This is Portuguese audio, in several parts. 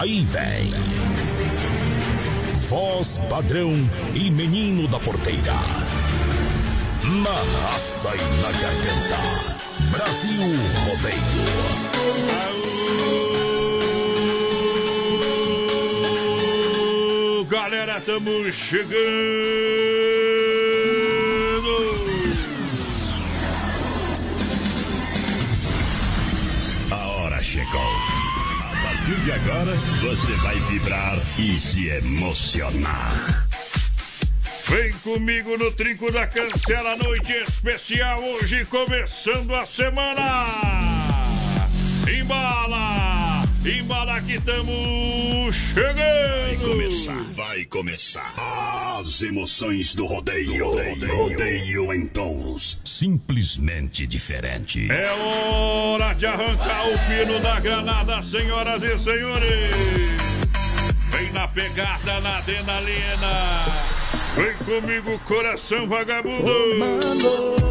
Aí vem. Voz padrão e menino da porteira. Na raça e na garganta. Brasil Rodeio. Galera, estamos chegando. A hora chegou. Partir de agora, você vai vibrar e se emocionar. Vem comigo no Trinco da Cancela, noite especial, hoje começando a semana. Embala, embala que estamos chegando. Vai começar, vai começar. As emoções do rodeio. Rodeio, rodeio em tons simplesmente diferente. É hora de arrancar o pino da granada, senhoras e senhores. Vem na pegada, na adrenalina. Vem comigo, coração vagabundo. Oh,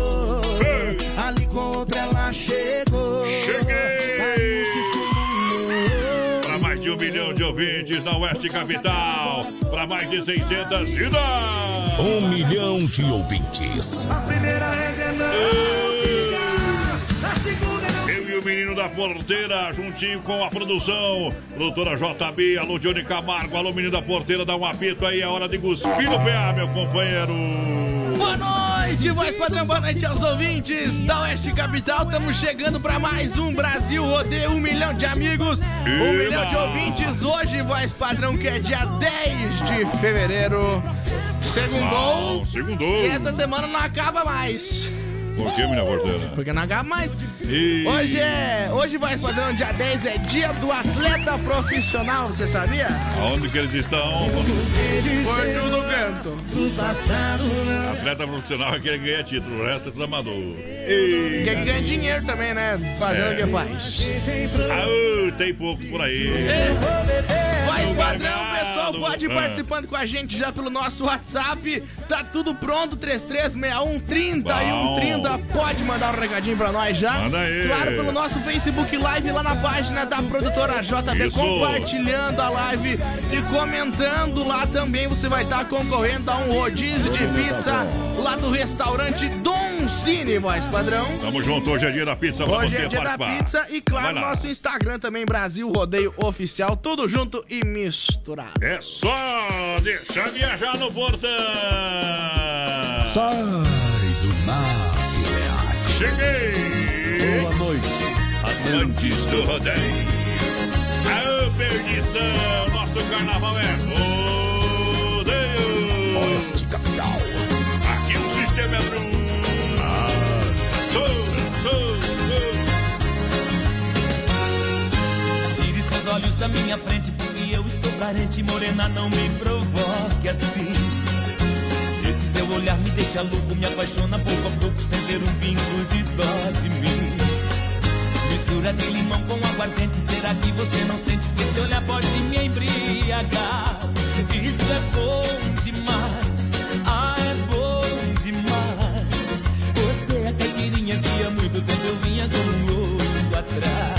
ouvintes na Oeste Capital. Para mais de 600 cidades. Um milhão de ouvintes. A primeira regra é o menino da porteira, juntinho com a produção. Produtora JB, alô Johnny Camargo, alô menino da porteira, dá um apito aí, é hora de cuspir no PA, meu companheiro. Boa noite, voz padrão, boa noite aos ouvintes da Oeste Capital. Estamos chegando para mais um Brasil Rodeio, um milhão de amigos, um Eba! milhão de ouvintes. Hoje, voz padrão, que é dia 10 de fevereiro. Segundou. Bom, segundou. E essa semana não acaba mais. Por que, menina porteira? Porque não acaba mais. E- Hoje é. Hoje, voz padrão, dia 10 é dia do atleta profissional, você sabia? Aonde que eles estão? Gordinho do canto. do passado não. Atleta profissional é aquele que ganha título, o resto é tudo amador. Quer que ganha dinheiro também, né? Fazendo o que faz. Ah, tem poucos por aí. Voz padrão, pessoal pode ir participando com a gente já pelo nosso WhatsApp. Tá tudo pronto, 3361 30 e Bom. 130. Pode mandar um recadinho pra nós já. Manda aí. Claro, pelo nosso Facebook Live lá na página da produtora JB, Isso. compartilhando a live e comentando lá também. Você vai estar concorrendo a um rodízio de pizza lá do restaurante Dom Cine, voz padrão. Tamo junto, hoje é dia da pizza pra Hoje você é dia da participar. pizza e, claro, nosso Instagram também, Brasil Rodeio Oficial, tudo junto e misturado. É só deixar viajar no portão. Sai do nave. Cheguei. Boa noite. Antes do rodeio. Aô, perdição. Nosso carnaval é rodeio. Oeste Capital. Aqui o sistema é tum, tum. Tire seus olhos da minha frente, eu estou carente, morena, não me provoque assim. Esse seu olhar me deixa louco, me apaixona pouco a pouco, sem ter um pingo de dó de mim. Mistura de limão com aguardente, será que você não sente que esse olhar pode me embriagar? Isso é bom demais, ah, é bom demais. Você é caipirinha que há muito tempo eu vinha com o atrás.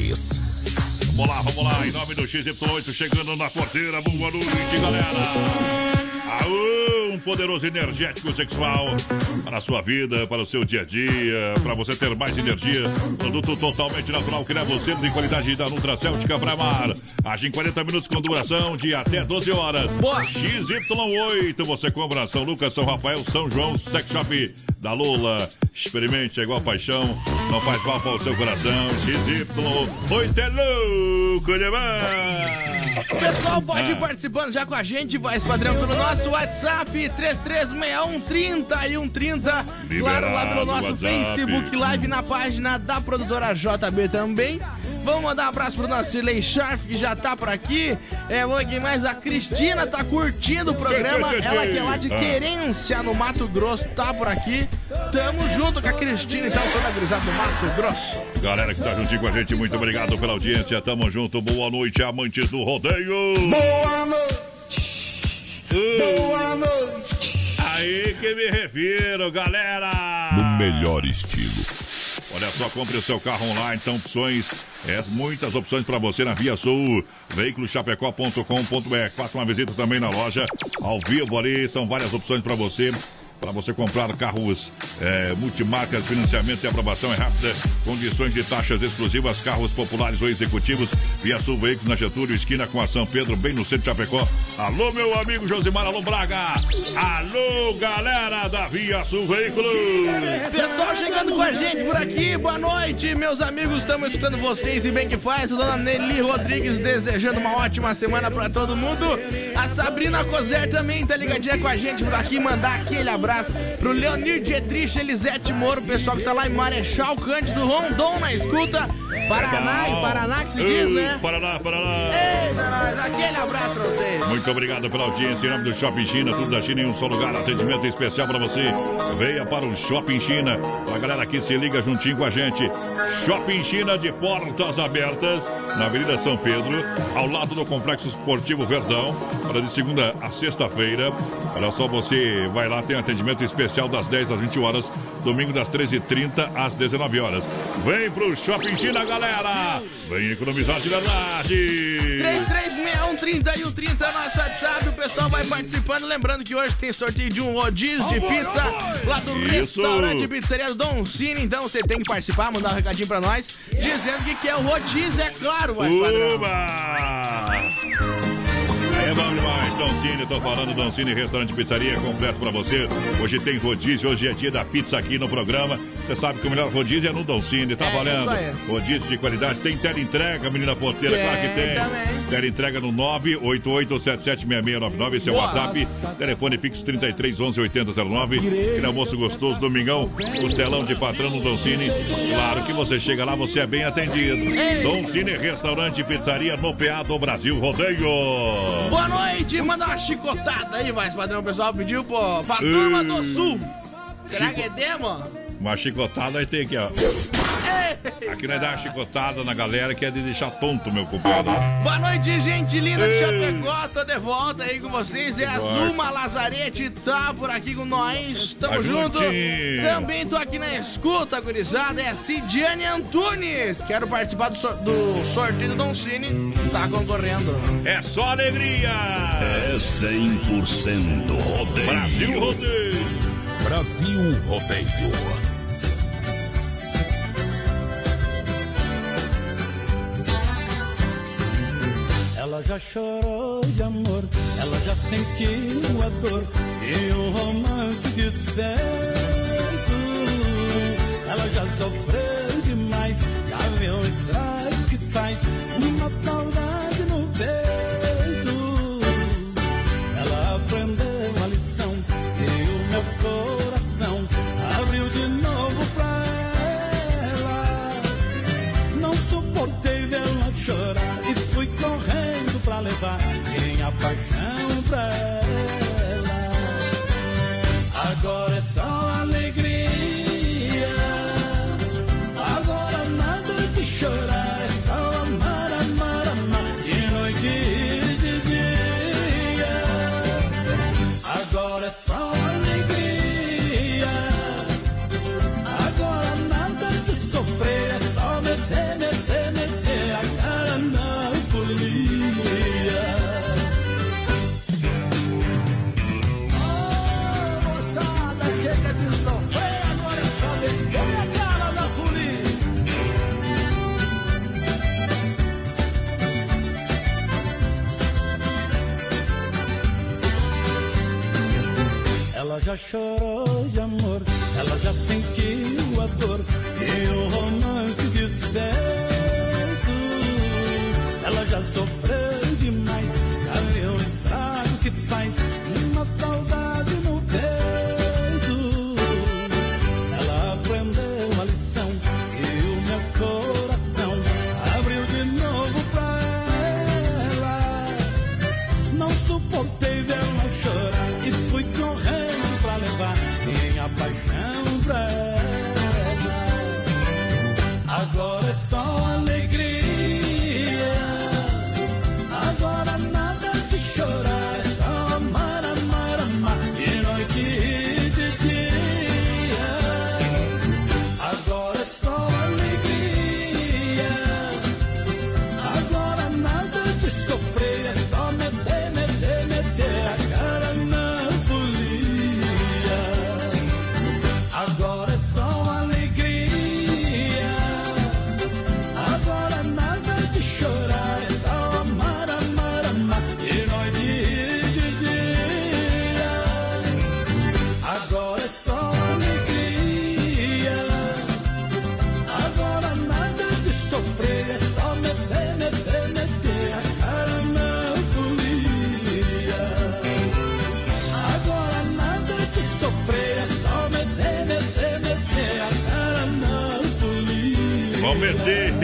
Vamos lá, vamos lá, em nome do XY8, chegando na porteira, boa noite, galera. Aô, um poderoso energético sexual para a sua vida, para o seu dia a dia, para você ter mais energia. Produto totalmente natural que leva você de qualidade da Nutracêutica para mar. Age em 40 minutos com duração de até 12 horas. Boa. XY8, você compra São Lucas, São Rafael, São João, Sex Shop da Lula. Experimente, é igual paixão, não faz mal para o seu coração. XY8 é louco demais. O pessoal pode ir participando já com a gente, vai padrão pelo nosso WhatsApp 336130 e Claro, lá pelo nosso. Facebook Live na página da produtora JB também. Vamos mandar um abraço pro nosso Cirlei Sharp, que já tá por aqui. É, aqui mais. A Cristina tá curtindo o programa. Tchê, tchê, tchê. Ela que é lá de Ah. Querência, no Mato Grosso, tá por aqui. Tamo junto com a Cristina, então, toda gurizada do Mato Grosso. Galera que tá juntinho com a gente, muito obrigado pela audiência. Tamo junto, boa noite, amantes do rodeio. Boa noite, boa noite. Aí que me refiro, galera. No melhor estilo. Olha só, compre o seu carro online, são opções, é, muitas opções para você na Via Sul, veiculoschapecó.com.br. Faça uma visita também na loja, ao vivo ali, são várias opções para você. Para você comprar carros é, multimarcas, financiamento e aprovação é rápida, condições de taxas exclusivas, carros populares ou executivos, Via Sul Veículos na Getúlio, esquina com a São Pedro, bem no centro de Chapecó. Alô, meu amigo Josimar, alô, Braga. Alô, galera da Via Sul Veículos. Pessoal chegando com a gente por aqui, boa noite, meus amigos, estamos escutando vocês e bem que faz. A dona Nelly Rodrigues desejando uma ótima semana pra todo mundo. A Sabrina Cozer também tá ligadinha com a gente por aqui, mandar aquele abraço pro Leonir Dietrich, Elisete Moro, o pessoal que tá lá em Marechal Cândido Rondon na escuta. Paraná e Paraná que se diz, né? Paraná, Paraná. Eita, nós, aquele abraço pra vocês. Muito obrigado pela audiência em nome do Shopping China, tudo da China em um só lugar, atendimento especial para você. Venha para o Shopping China. A galera que se liga juntinho com a gente. Shopping China de portas abertas na Avenida São Pedro, ao lado do Complexo Esportivo Verdão, para de segunda a sexta-feira. Olha só, você vai lá, tem atendimento especial das 10 às 20 horas, domingo das 13h30 às 19 horas. Vem pro Shopping China, galera! Vem economizar de verdade! 336130 e o 30 é nosso WhatsApp, o pessoal vai participando. Lembrando que hoje tem sorteio de um rodízio de pizza lá do Isso. restaurante Pizzaria do Dom Cine. Então você tem que participar, mandar um recadinho pra nós, dizendo que quer o rodízio, é claro, vai padrão. Uba! Aí é bom demais. Doncini, tô falando Doncini Restaurante Pizzaria completo pra você. Hoje tem rodízio, hoje é dia da pizza aqui no programa. Você sabe que o melhor rodízio é no Doncini, tá É, valendo? Rodízio de qualidade. Tem tela entrega, menina porteira, claro que tem. também. Tela entrega no 988776699, esse é o. WhatsApp. Telefone fixo 33 11 8009. Aquele almoço gostoso, domingão. Costelão de patrão no Doncini. Claro que você chega lá, você é bem atendido. Doncini Restaurante Pizzaria no PA do Brasil Rodeio. Boa noite, manda uma chicotada aí, vai, padrão. O pessoal pediu pô, pra turma do sul. Será que é demo? Uma chicotada aí tem aqui, ó. Aqui nós dá uma chicotada na galera que é de deixar tonto, meu compadre. Boa noite, gente linda de. Chapecó. Tô de volta aí com vocês. É a. Zuma Lazarete, tá por aqui com nós. Tamo Tá junto. juntinho. Também tô aqui na escuta, gurizada. É a Cidiane Antunes. Quero participar do, sor- do sorteio do Don Cine. Tá concorrendo. É só alegria! É 100% rodeio. Brasil Rodeio! Brasil Rodeio. Já chorou de amor, ela já sentiu a dor e um romance de certo. Ela já sofreu demais, já viu o chorou de amor, ela já sentiu a dor. E o romance de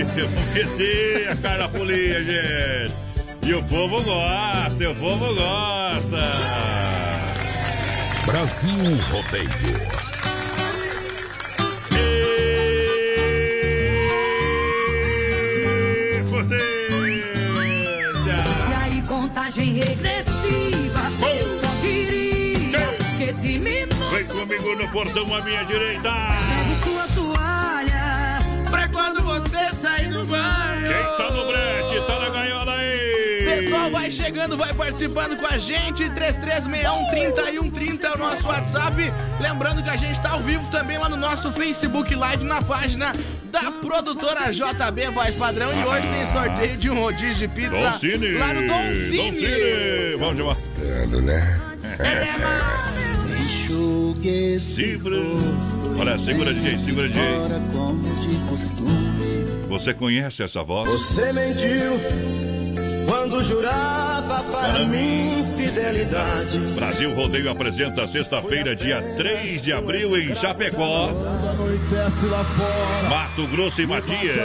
vamos meter a cara na folia, gente! E o povo gosta, o povo gosta! Brasil Rodeio. E aí, contagem regressiva. Eu só queria que esse minuto Vem comigo no portão à minha direita! Sair do banho. Quem tá no brete, tá na gaiola aí! Pessoal vai chegando, vai participando com a gente. 3361 3130 é o nosso WhatsApp. Lembrando que a gente tá ao vivo também lá no nosso Facebook Live na página da produtora JB Voz Padrão. E hoje tem sorteio de um rodízio de pizza Don Cine. lá no Don Cine. Vamos chamar. Gostando, né? Enxugue esse Segura. Olha, segura, DJ, segura, DJ. Você conhece essa voz? Você mentiu quando jurava para mim fidelidade. Brasil Rodeio apresenta sexta-feira, dia 3 de abril, em Chapecó. Anoitece lá fora. Mato Grosso e Matias.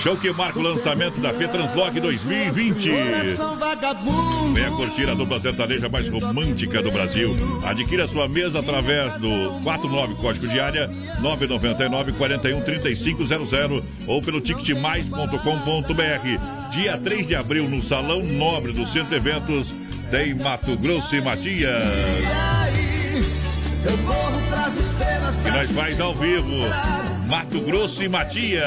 Show que marca o lançamento da FETranslog 2020. Coração vagabundo. Venha curtir a dupla sertaneja mais romântica do Brasil. Adquira sua mesa através do 49 código de área 999 41 3500 ou pelo ticketmais.com.br. Dia 3 de abril no Salão Nobre do Centro Eventos tem Mato Grosso e Matias. E eu corro pras estrelas E pra nós faz ao vivo. Mato Grosso e Matias.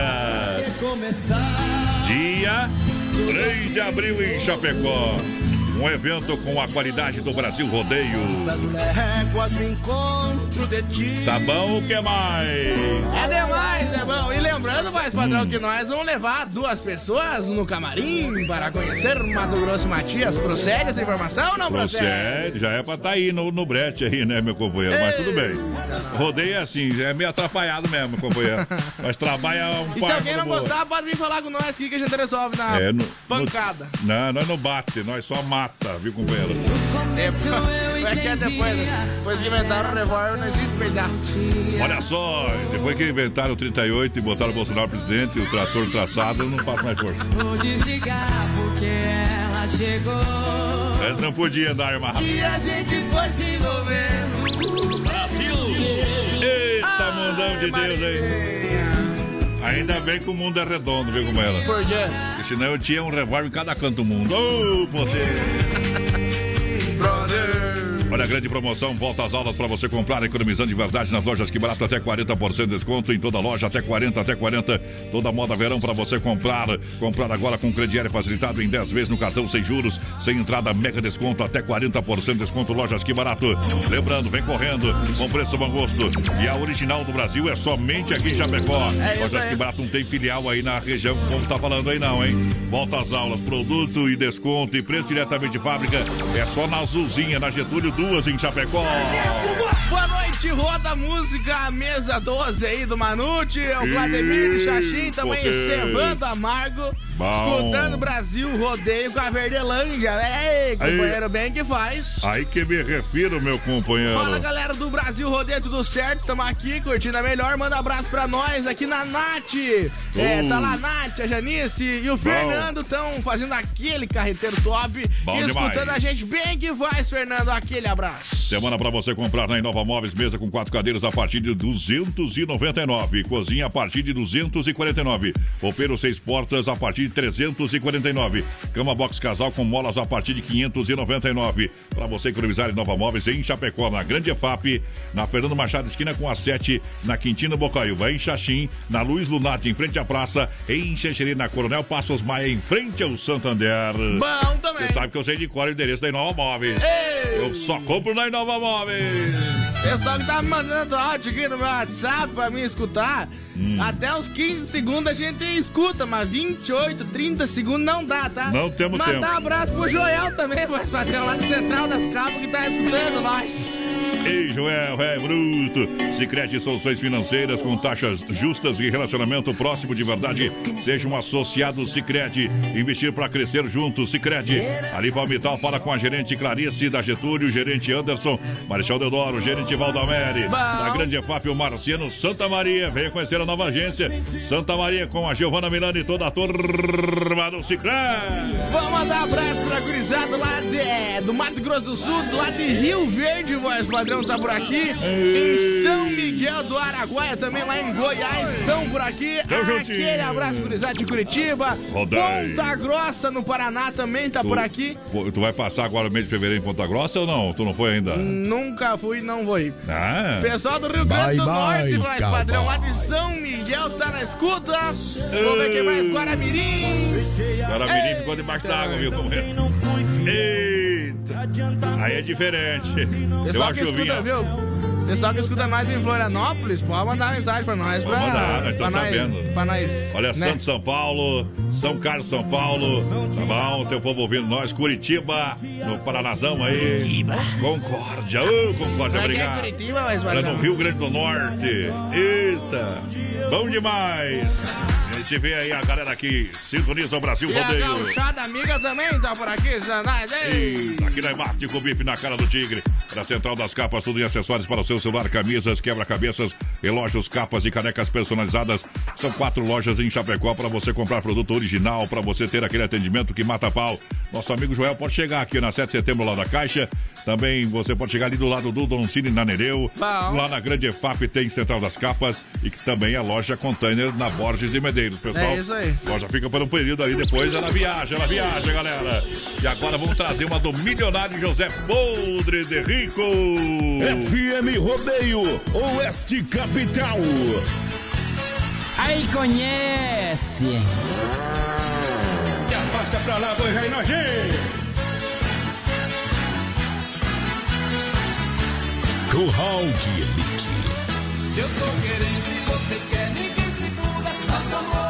Dia 3 de abril em Chapecó. Um evento com a qualidade do Brasil Rodeio. Das léguas no encontro de ti. Tá bom o que mais? É demais, é bom. E lembrando, mais padrão, que nós vamos levar duas pessoas no camarim para conhecer Mato Grosso e Matias. Procede essa informação ou não procede? Procede, já é pra tá aí no, no brete aí, né, meu companheiro? Mas tudo bem. Rodeio é assim, é meio atrapalhado mesmo, meu companheiro. Mas trabalha um E se alguém não no- gostar, pode vir falar com nós aqui que a gente resolve na É, no- pancada. Não, nós não bate, nós só mata, viu, companheiro? Depois, é que é depois, depois que inventaram o revólver, não existe pedaço. Olha só, depois que inventaram o 38 e botaram o Bolsonaro presidente, o trator traçado, não faz mais força. Vou desligar porque ela chegou. Mas não podia andar arma rápida. E a gente foi se envolvendo. Brasil! Eita, mundão de Deus aí. Ainda bem que o mundo é redondo, viu como era? Por quê? Porque senão eu tinha um revólver em cada canto do mundo. Ô, você! Olha a grande promoção, volta às aulas para você comprar, economizando de verdade nas lojas que barato até 40% de desconto em toda loja, até 40, até 40, toda moda verão para você comprar. Comprar agora com crediário facilitado em 10 vezes no cartão sem juros, sem entrada, mega desconto, até 40% de desconto, lojas que barato. Lembrando, vem correndo, com preço bom gosto. E a original do Brasil é somente aqui em Chapecó. É lojas que barato não tem filial aí na região, como tá falando aí não, hein? Volta às aulas, produto e desconto e preço diretamente de fábrica é só na Azulzinha, na Getúlio, duas em Chapecó. Boa noite, roda música, mesa 12 aí do Manute, o Vladimir Xaxim, também. Servando Amargo, Bom. escutando Brasil Rodeio com a Verdelândia. Ei, companheiro, bem que faz. Aí que me refiro, meu companheiro. Fala galera do Brasil Rodeio, tudo certo? Tamo aqui curtindo a melhor. Manda um abraço pra nós aqui na Nath. É, Uh. tá lá a Nath, a Janice e o Fernando estão fazendo aquele carreteiro top. Bom e escutando demais. a gente bem que faz, Fernando. Aquele abraço. Semana pra você comprar na Inova Móveis, mesa com quatro cadeiras a partir de 299. Cozinha a partir de 249. Roupeiro seis portas a partir de 349. Cama box casal com molas a partir de 599. Pra você economizar em Nova Móveis em Chapecó, na Grande EFAP, na Fernando Machado, esquina com a 7, na Quintino Bocaiúva, em Xaxim, na Luiz Lunati, em frente à praça, em Xexerê, na Coronel Passos Maia, em frente ao Santander. Bom também. Você sabe que eu sei de cor o endereço da Inova Móveis. Ei! Eu só compro na Inova Móveis. Pessoal que tá mandando áudio aqui no meu WhatsApp pra mim escutar. Hum. Até uns 15 segundos a gente escuta, mas 28, 30 segundos não dá, tá? Não temos Mandar tempo. um abraço pro Joel também, voz padrão, lá do Central das Cabos, que tá escutando nós. Ei, Joel, é bruto. Sicredi Soluções Financeiras com taxas justas e relacionamento próximo de verdade. Seja um associado Sicredi. Investir para crescer junto, Sicredi. Ali Palmital fala com a gerente Clarice da Getúlio, gerente Anderson, Marechal Deodoro, gerente Valdamere. Da Grande EFAP, o Marciano Santa Maria. Venha conhecer a nova agência Santa Maria com a Giovana Milani e toda a turma do Sicredi. Vamos mandar um abraço pra gurizada lá de, do Mato Grosso do Sul, do lado de Rio Verde, voz padrão tá por aqui. Em São Miguel do Araguaia, também lá em Goiás, estão por aqui. Aquele abraço, gurizada de Curitiba. Ponta Grossa, no Paraná, também tá por aqui. Tu vai passar agora o mês de fevereiro em Ponta Grossa ou não? Tu não foi ainda? Nunca fui, não vou ir. Ah. Pessoal do Rio Grande do bye, Norte, cowboy. padrão lá de São Miguel, tá na escuta. Vamos ver quem mais, Guaramirim. Guaramirim ficou debaixo d'água, viu? Como é? Eita! Aí é diferente. Pessoal uma que escuta, chuvinha. viu? Pessoal que escuta mais em Florianópolis, pode mandar mensagem pra nós. Pra, mandar, nós estamos nós, sabendo. Pra nós. Olha, né? Santos, São Paulo, São Carlos, São Paulo, tá bom? Teu povo ouvindo nós, Curitiba, no Paranazão aí. Concórdia, ô Concórdia, Será que é obrigado. Curitiba, mas Olha, no Rio Grande do Norte. Eita, bom demais. A gente vê aí a galera que sintoniza o Brasil E a Rodeio. gauchada amiga também tá por aqui, Zanais. Ei! E aqui na Marte com bife na cara do tigre. Na Central das Capas, tudo em acessórios para o seu celular, camisas, quebra-cabeças, relógios, capas e canecas personalizadas. São quatro lojas em Chapecó para você comprar produto original, para você ter aquele atendimento que mata pau. Nosso amigo Joel pode chegar aqui na 7 de setembro lá da Caixa. Também você pode chegar ali do lado do Don Cine na Nereu. Lá na Grande EFAP tem Central das Capas e que também é loja container na Borges e Medeiros, pessoal. É isso aí. Loja fica por um período ali, depois ela viaja, ela viaja, galera. E agora vamos trazer uma do milionário José Podre de Rico. FM Rodeio, Oeste Capital. Aí conhece. E afasta pra lá, boi nojento. Curral de Elite. Se eu tô querendo e você quer, ninguém segura. Nosso amor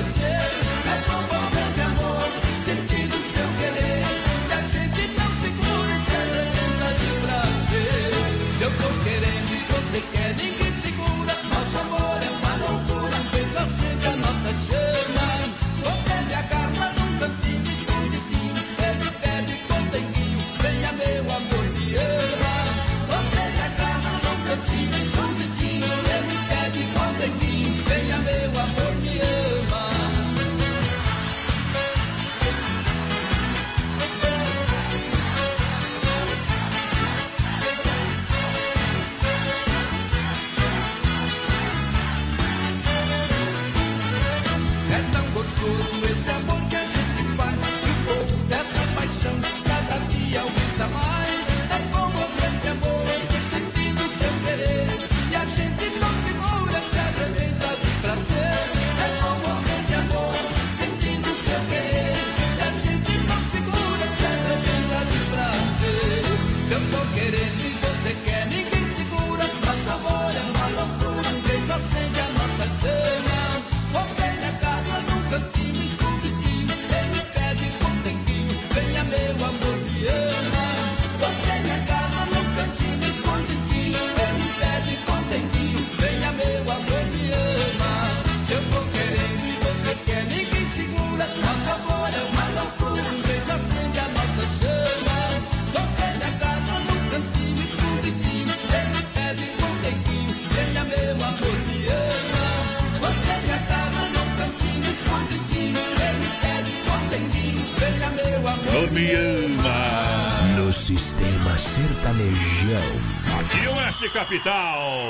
I've Capital.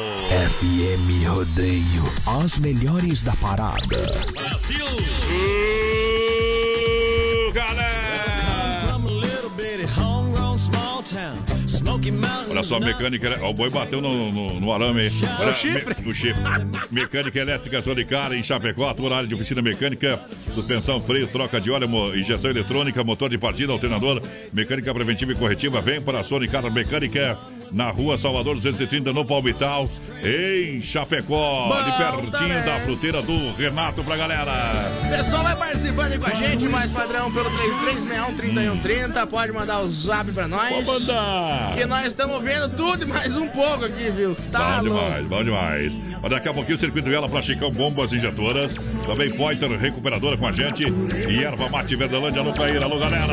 FM Rodeio. As melhores da parada. Brasil. galera. Olha só, mecânica. Ó, o boi bateu no, no, no arame aí. Olha, O chifre. Me, o chifre. Mecânica elétrica Solicara em Chapecó, área de oficina mecânica, suspensão, freio, troca de óleo, injeção eletrônica, motor de partida, alternador, mecânica preventiva e corretiva. Vem para a Sonicar Mecânica na rua Salvador 230, no Palmital, em Chapecó, Bom ali pertinho também. da fruteira do Renato pra galera. O pessoal vai participando aí com a gente, mais padrão pelo 3361-3130. Pode mandar o zap pra nós. Pode mandar. Que nós estamos vendo tudo e mais um pouco aqui, viu? Tá bom louco. demais, bom demais. Mas daqui a pouquinho o circuito dela pra Chicão Bombas Injetoras. Também Pointer Recuperadora com a gente. E Erva Mate Verdelândia, alô Caíra, alô galera.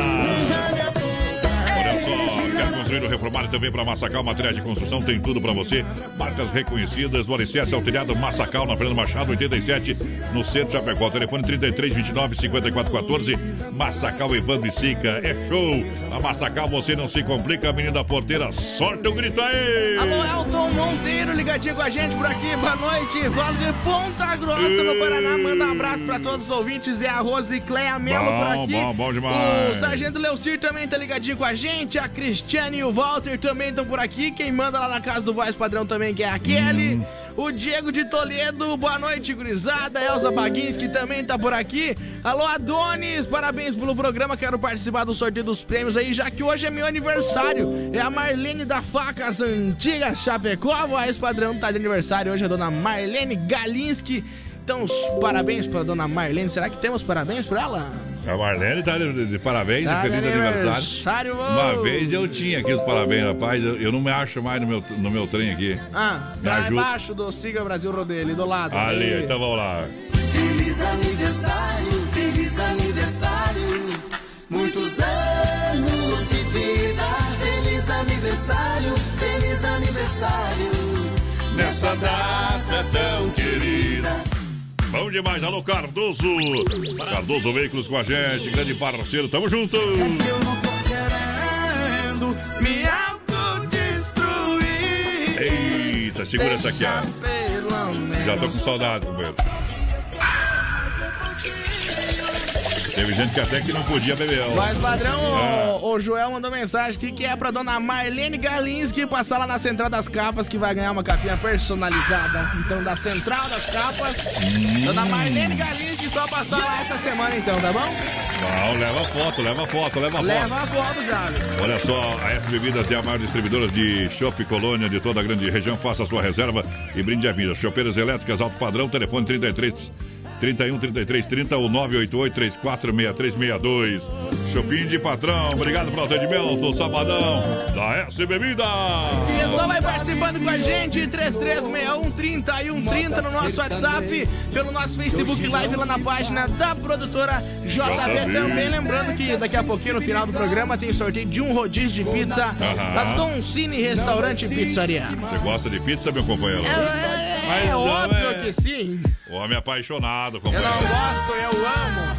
Construir ou reformar e também para Massacal Materiais de Construção, tem tudo para você. Marcas reconhecidas, do Alicerce ao Telhado, Massacal, na Fernando Machado, 87, no centro de Chapecó. Telefone 33 29 54 14. Massacal Evandro e Sica. É show. A Massacal você não se complica, menino da porteira. Sorte o grito aí. Alô, Elton Monteiro, ligadinho com a gente por aqui. Boa noite. Falo de Ponta Grossa, no Paraná. Manda um abraço pra todos os ouvintes. É a Rosicléia Melo por aqui. bom, bom demais. O Sargento Leucir também tá ligadinho com a gente. A Cristiane e o Walter também estão por aqui. Quem manda lá na casa do Voz Padrão também, que é a Kelly. Hum. O Diego de Toledo, boa noite, gurizada. Elza Baguinski também tá por aqui. Alô, Adonis, parabéns pelo programa. Quero participar do sorteio dos prêmios aí, já que hoje é meu aniversário. É a Marlene da Facas Antiga Chapecó. A voz padrão tá de aniversário hoje, a dona Marlene Galinski. Então, os parabéns pra dona Marlene. Será que temos parabéns pra ela? A Marlene tá de, de parabéns, Tá feliz de aniversário. aniversário. Uma vez eu tinha aqui os parabéns, rapaz. Eu, eu não me acho mais no meu, no meu trem aqui. Ah, Me pra ajuda. baixo do Siga Brasil Rodeio, ali do lado. Ali, Aí. então vamos lá. Feliz aniversário, feliz aniversário. Muitos anos de vida. Feliz aniversário, feliz aniversário. Nesta data tão querida. Bom demais, alô Cardoso. Cardoso Veículos com a gente, grande parceiro, tamo junto. Eu não tô querendo me autodestruir. Eita, segura essa aqui, ó. Já tô com saudade, companheiro. Teve gente que até que não podia beber. ó. Mas, padrão, Ah. o, o Joel mandou mensagem aqui que é pra dona Marlene Galinski passar lá na Central das Capas que vai ganhar uma capinha personalizada. Então, da Central das Capas, Hum. dona Marlene Galinski só passar lá essa semana, então, tá bom? Não, leva foto, leva foto, leva foto. Leva a foto já. viu? Olha só, a S Bebidas é a maior distribuidora de chopp Colônia de toda a grande região. Faça a sua reserva e brinde a vida. Chopeiras elétricas, alto padrão, telefone 33 31 33 30 ou 988 34 6362. Chopinho de patrão, obrigado pelo atendimento. Sabadão da S Bebidas. O pessoal vai participando com a gente, 3361 30 e 130 no nosso WhatsApp, pelo nosso Facebook Live lá na página da produtora JB. Também lembrando que daqui a pouquinho, no final do programa, tem sorteio de um rodízio de pizza Aham. da Don Cine Restaurante e Pizzaria. Você gosta de pizza, meu companheiro? É, Mas é óbvio é. que sim. Homem apaixonado, Eu companheiro. não gosto, eu amo.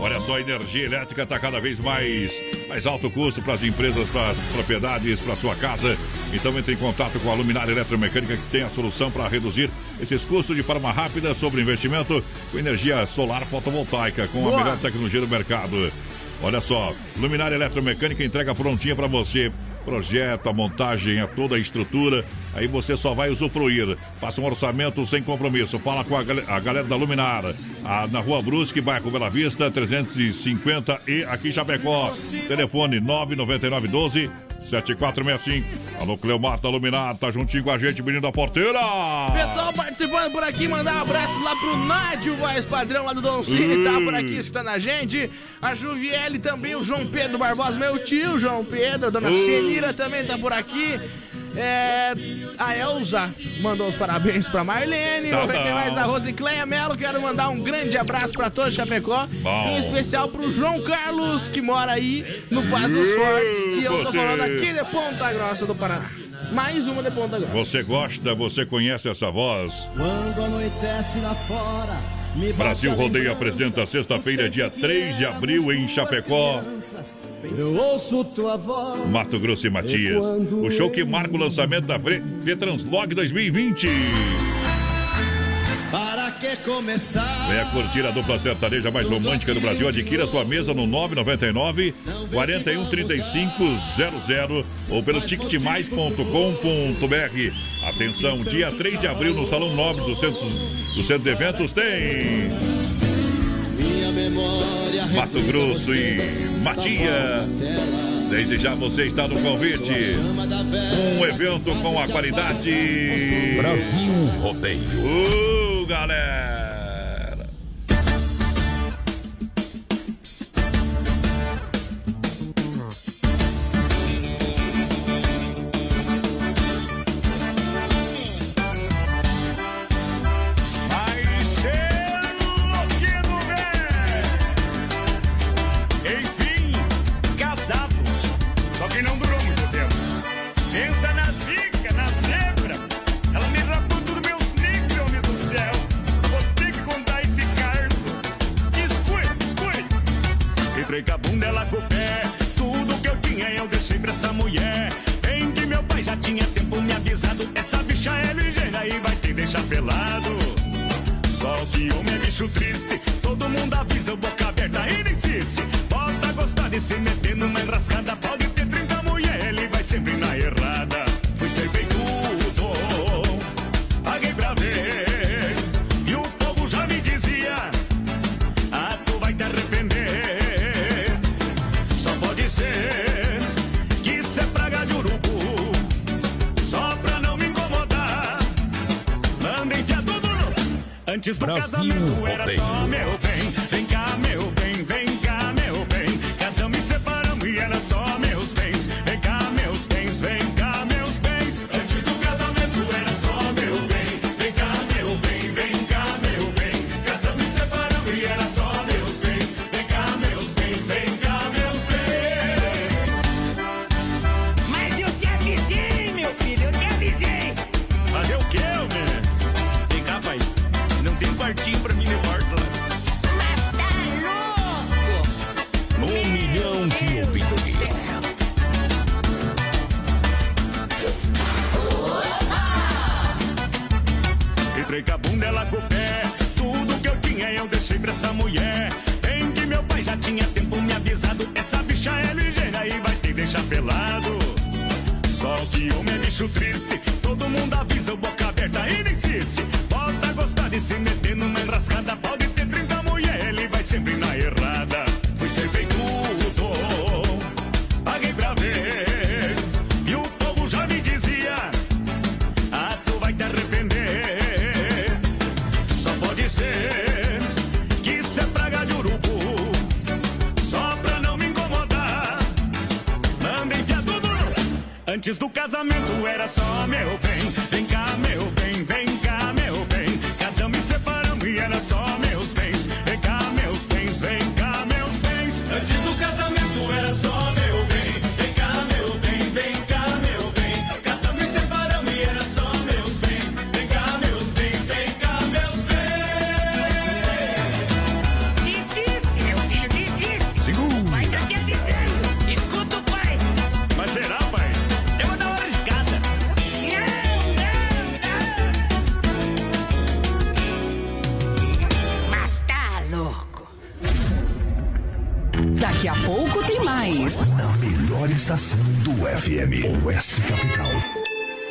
Olha só, a energia elétrica está cada vez mais, mais alto custo para as empresas, para as propriedades, para sua casa. Então entre em contato com a Luminária Eletromecânica que tem a solução para reduzir esses custos de forma rápida sobre investimento com energia solar fotovoltaica, com a Boa. melhor tecnologia do mercado. Olha só, Luminária Eletromecânica entrega prontinha para você. Projeto, a montagem, a toda a estrutura. Aí você só vai usufruir. Faça um orçamento sem compromisso. Fala com a, a galera da Luminar. Ah, na Rua Brusque, bairro Bela Vista, 350 e aqui em Chapecó. Telefone 99912 7465. Alô, Cleomar da Luminar, tá juntinho com a gente, menino da porteira. Pessoal participando por aqui, mandar um abraço lá pro Nádio, voz padrão lá do Don Cine, tá por aqui escutando a gente. A Juviele também, o João Pedro Barbosa, meu tio João Pedro, a dona. Celira também tá por aqui. É, a Elza mandou os parabéns pra Marlene. Tá bom. mais? A Rosicléia Melo. Quero mandar um grande abraço pra todos de Chapecó. Bom. Em especial pro João Carlos, que mora aí no Paz dos Fortes. E eu tô falando aqui de Ponta Grossa do Paraná. Mais uma de Ponta Grossa. Você gosta, você conhece essa voz? Quando anoitece lá fora, Brasil Rodeio apresenta sexta-feira, dia 3 de abril, em Chapecó. Eu ouço tua voz. Mato Grosso e Matias. O show que marca o lançamento da Fetranslog 2020. Para que começar? Venha curtir a dupla sertaneja mais romântica do Brasil. Adquira sua mesa no 999 413500 ou pelo ticketmais.com.br. Atenção, dia 3 de abril no Salão Nobre do Centro, do Centro de Eventos tem Mato Grosso e Matia. Desde já você está no convite. Um evento com a qualidade. Brasil Rodeio. Uh, galera!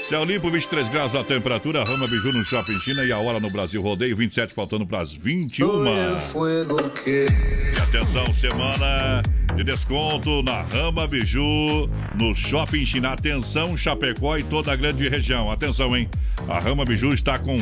Céu limpo, 23 graus a temperatura, Rama Biju no Shopping China e a hora no Brasil Rodeio, 27 faltando para as 21. E atenção, semana de desconto na Rama Biju no Shopping China. Atenção, Chapecó e toda a grande região. Atenção, hein? A Rama Biju está com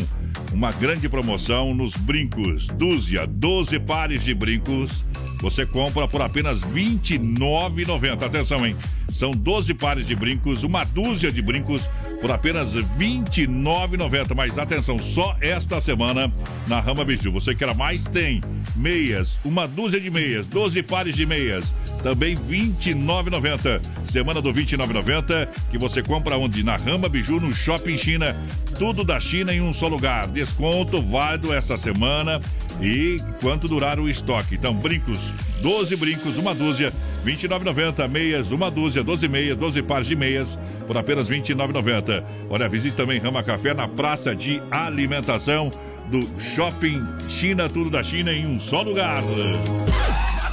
uma grande promoção nos brincos. Dúzia, 12 pares de brincos. Você compra por apenas R$ 29,90. Atenção, hein? São 12 pares de brincos, uma dúzia de brincos por apenas R$ 29,90. Mas atenção, só esta semana na Rama Biju. Você quer mais? Tem meias, uma dúzia de meias, 12 pares de meias. Também R$ 29,90. Semana do R$ 29,90 que você compra onde? Na Rama Biju, no Shopping China. Tudo da China em um só lugar. Desconto válido essa semana e quanto durar o estoque. Então, brincos, 12 brincos, uma dúzia, R$ 29,90. Meias, uma dúzia, 12 meias, 12 pares de meias, por apenas R$ 29,90. Olha, visite também Rama Café na Praça de Alimentação do Shopping China, tudo da China em um só lugar.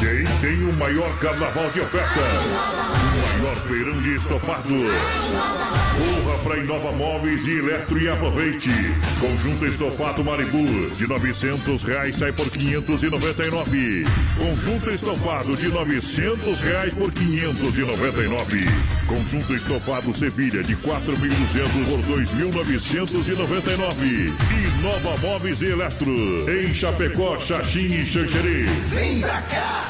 Quem tem o maior carnaval de ofertas? O maior feirão de estofado. Corra para Inova Móveis e Eletro e aproveite. Conjunto estofado Maribu de 900 reais sai por 599. Conjunto estofado de 900 reais por 599. Conjunto estofado Sevilha de 4.200 por 2.999. Inova Móveis e Eletro em Chapecó, Xaxim e Xanxerê. Vem pra cá!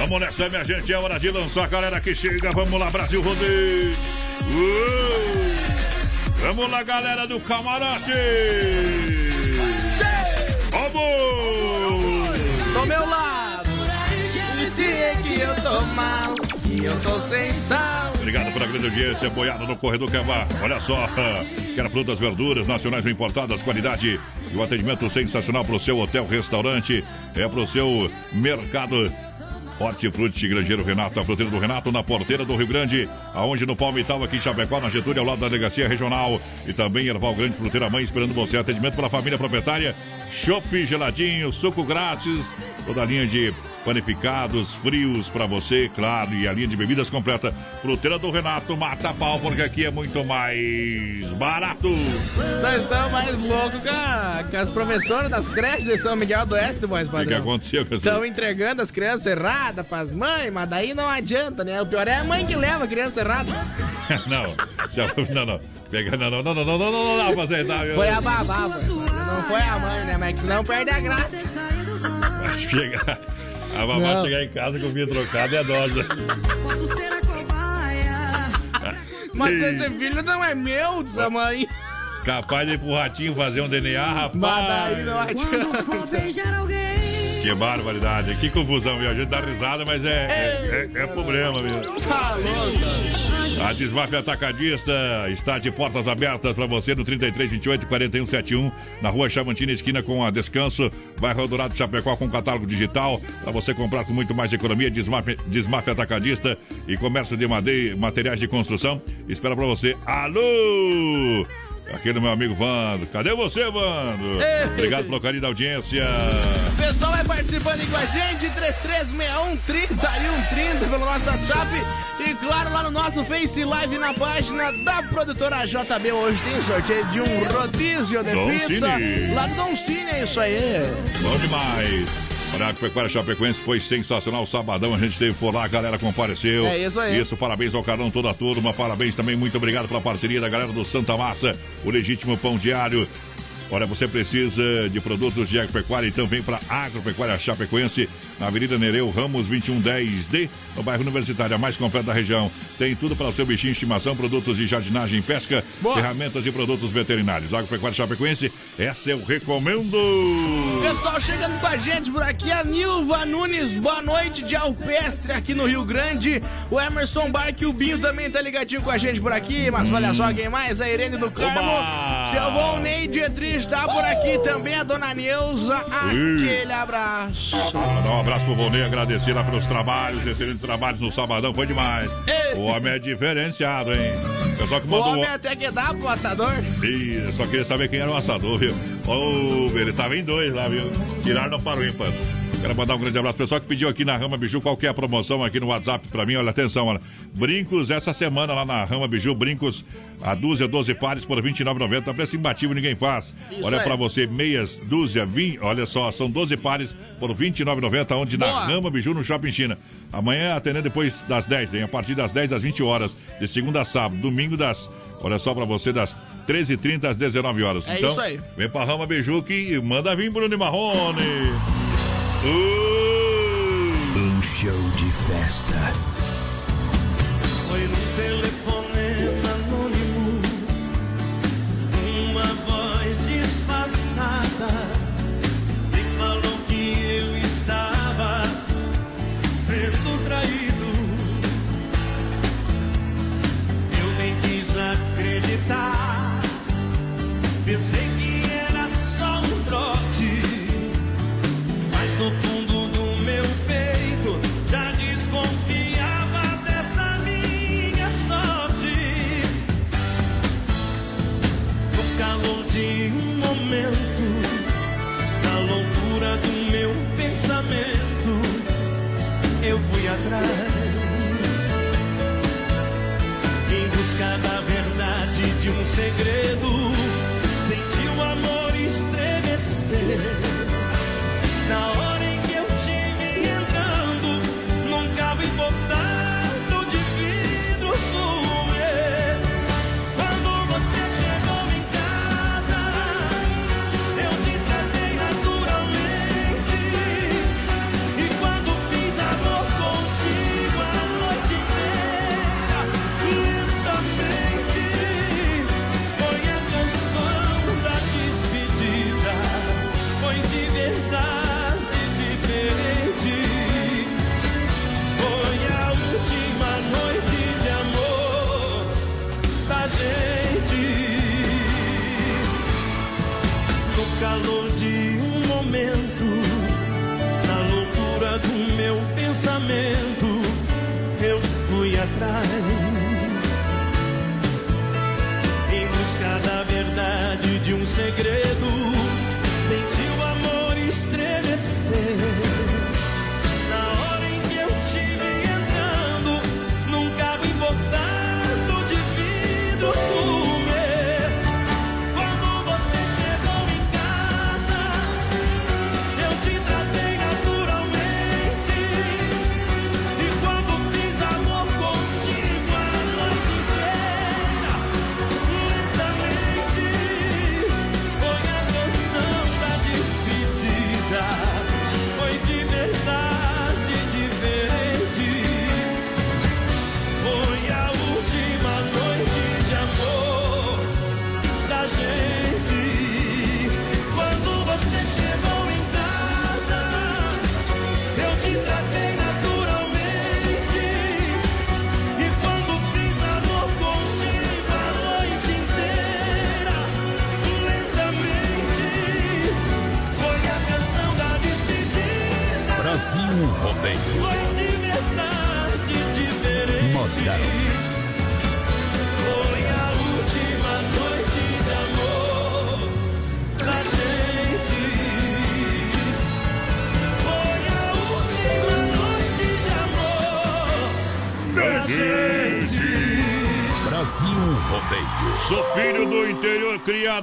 Vamos nessa, minha gente. É hora de lançar a galera que chega. Vamos lá, Brasil Rodeio. Uh! Vamos lá, galera do camarote. Vamos! Do meu lado, se é que eu tô mal, que eu tô sem sal. Obrigado pela grande audiência, apoiado no Corredor Cavá. Olha só, quer frutas, verduras nacionais ou importadas, qualidade e um atendimento sensacional para o seu hotel, restaurante, é para o seu mercado. Hortifruti Grangeiro Renato, a fruteira do Renato, na porteira do Rio Grande, aonde no Palmital, aqui em Chapecó, na Getúlio, ao lado da Delegacia Regional. E também Erval Grande, fruteira mãe, esperando você. Atendimento para a família proprietária, chopp geladinho, suco grátis, toda a linha de panificados, frios para você, claro, e a linha de bebidas completa. Fruteira do Renato, mata pau, porque aqui é muito mais barato. Nós estamos mais loucos que, as professoras das creches de São Miguel do Oeste, voz O que, que aconteceu com Estão entregando as crianças erradas pras mães, mas daí não adianta, né? O pior é a mãe que leva a criança errada. não, não, não. Pega, não, não, não, não, não, não, não, não, aceitar. viu? Foi a babá, não foi a mãe, né? Mas que senão perde a graça. Vai chegar. A babá Não. chegar em casa com o vinho trocado é dose. Posso ser a cobaia. Mas esse filho não é meu, diz a mãe. Capaz de ir pro ratinho fazer um DNA, rapaz. Mas daí não Quando for adianta. beijar alguém. Que barbaridade. Que confusão, viu? A gente dá risada, mas é, é, é, é problema, viu? Tá louco. A Desmafia Atacadista está de portas abertas para você no 33 28 41 71 na rua Chavantina, esquina com a Descanso, bairro Dourado Chapecó com catálogo digital para você comprar com muito mais economia. Desmafia Atacadista e comércio de madeira, materiais de construção. Espera para você. Alô! Aqui no meu amigo Vando. Cadê você, Vando? Obrigado pelo carinho da audiência. O pessoal vai participando aí com a gente, 3361 3130 pelo nosso WhatsApp e claro lá no nosso Face Live na página da produtora JB. Hoje tem sorteio de um rodízio de Dom pizza Cine. lá do Dom Cine, é isso aí. Bom demais. Olha, a Pecuária Chapecoense foi sensacional. Sabadão a gente esteve por lá, a galera compareceu. É isso aí. Isso, parabéns ao Carlão, toda a turma. Parabéns também, muito obrigado pela parceria da galera do Santa Massa, o legítimo pão diário. Olha, você precisa de produtos de agropecuária, então vem para Agropecuária Chapecoense, na Avenida Nereu Ramos 2110D, no bairro Universitário, a mais completa da região. Tem tudo para o seu bichinho de estimação, produtos de jardinagem pesca, ferramentas e produtos veterinários. Agropecuária Chapecoense, essa eu recomendo! Pessoal chegando com a gente por aqui, a Nilva Nunes, boa noite de Alpestre aqui no Rio Grande. O Emerson Barque e o Binho também tá ligadinho com a gente por aqui, mas olha só quem mais, a Irene do Carmo. Oba! Chavão Ney Dietrich tá por aqui também, a dona Neuza, aquele abraço. Mandar um abraço pro Volney, agradecer lá pelos trabalhos, excelentes trabalhos no Sabadão, foi demais. Ei. O homem é diferenciado, hein? Pessoal que O mandou. homem até que dá pro assador. Ih, eu só queria saber quem era o assador, viu? Ô, ele tava em dois lá, viu? Tiraram para o ímpar. Quero mandar um grande abraço. Pessoal que pediu aqui na Rama Biju qual que é a promoção aqui no WhatsApp pra mim. Olha, atenção, olha. Brincos essa semana lá na Rama Biju, brincos a dúzia, 12 pares por R$ 29,90. Preço imbatível, ninguém faz. Isso olha aí. pra você, meias, dúzia, 20. Olha só, são 12 pares por R$ 29,90, onde na Boa. Rama Biju, no Shopping China. Amanhã atendendo depois das 10, hein? A partir das 10 às 20 horas, de segunda a sábado. Domingo das. Olha só pra você, das 13h30 às 19 horas. É então, isso aí. vem pra Rama Biju que manda vir Bruno e Marrone. Uh! Um show de festa. Foi num telefonema anônimo Uma voz disfarçada Me falou que eu estava Sendo traído Eu nem quis acreditar Pensei que momento, na loucura do meu pensamento, eu fui atrás. Em busca da verdade de um segredo, senti o amor estremecer. Na hora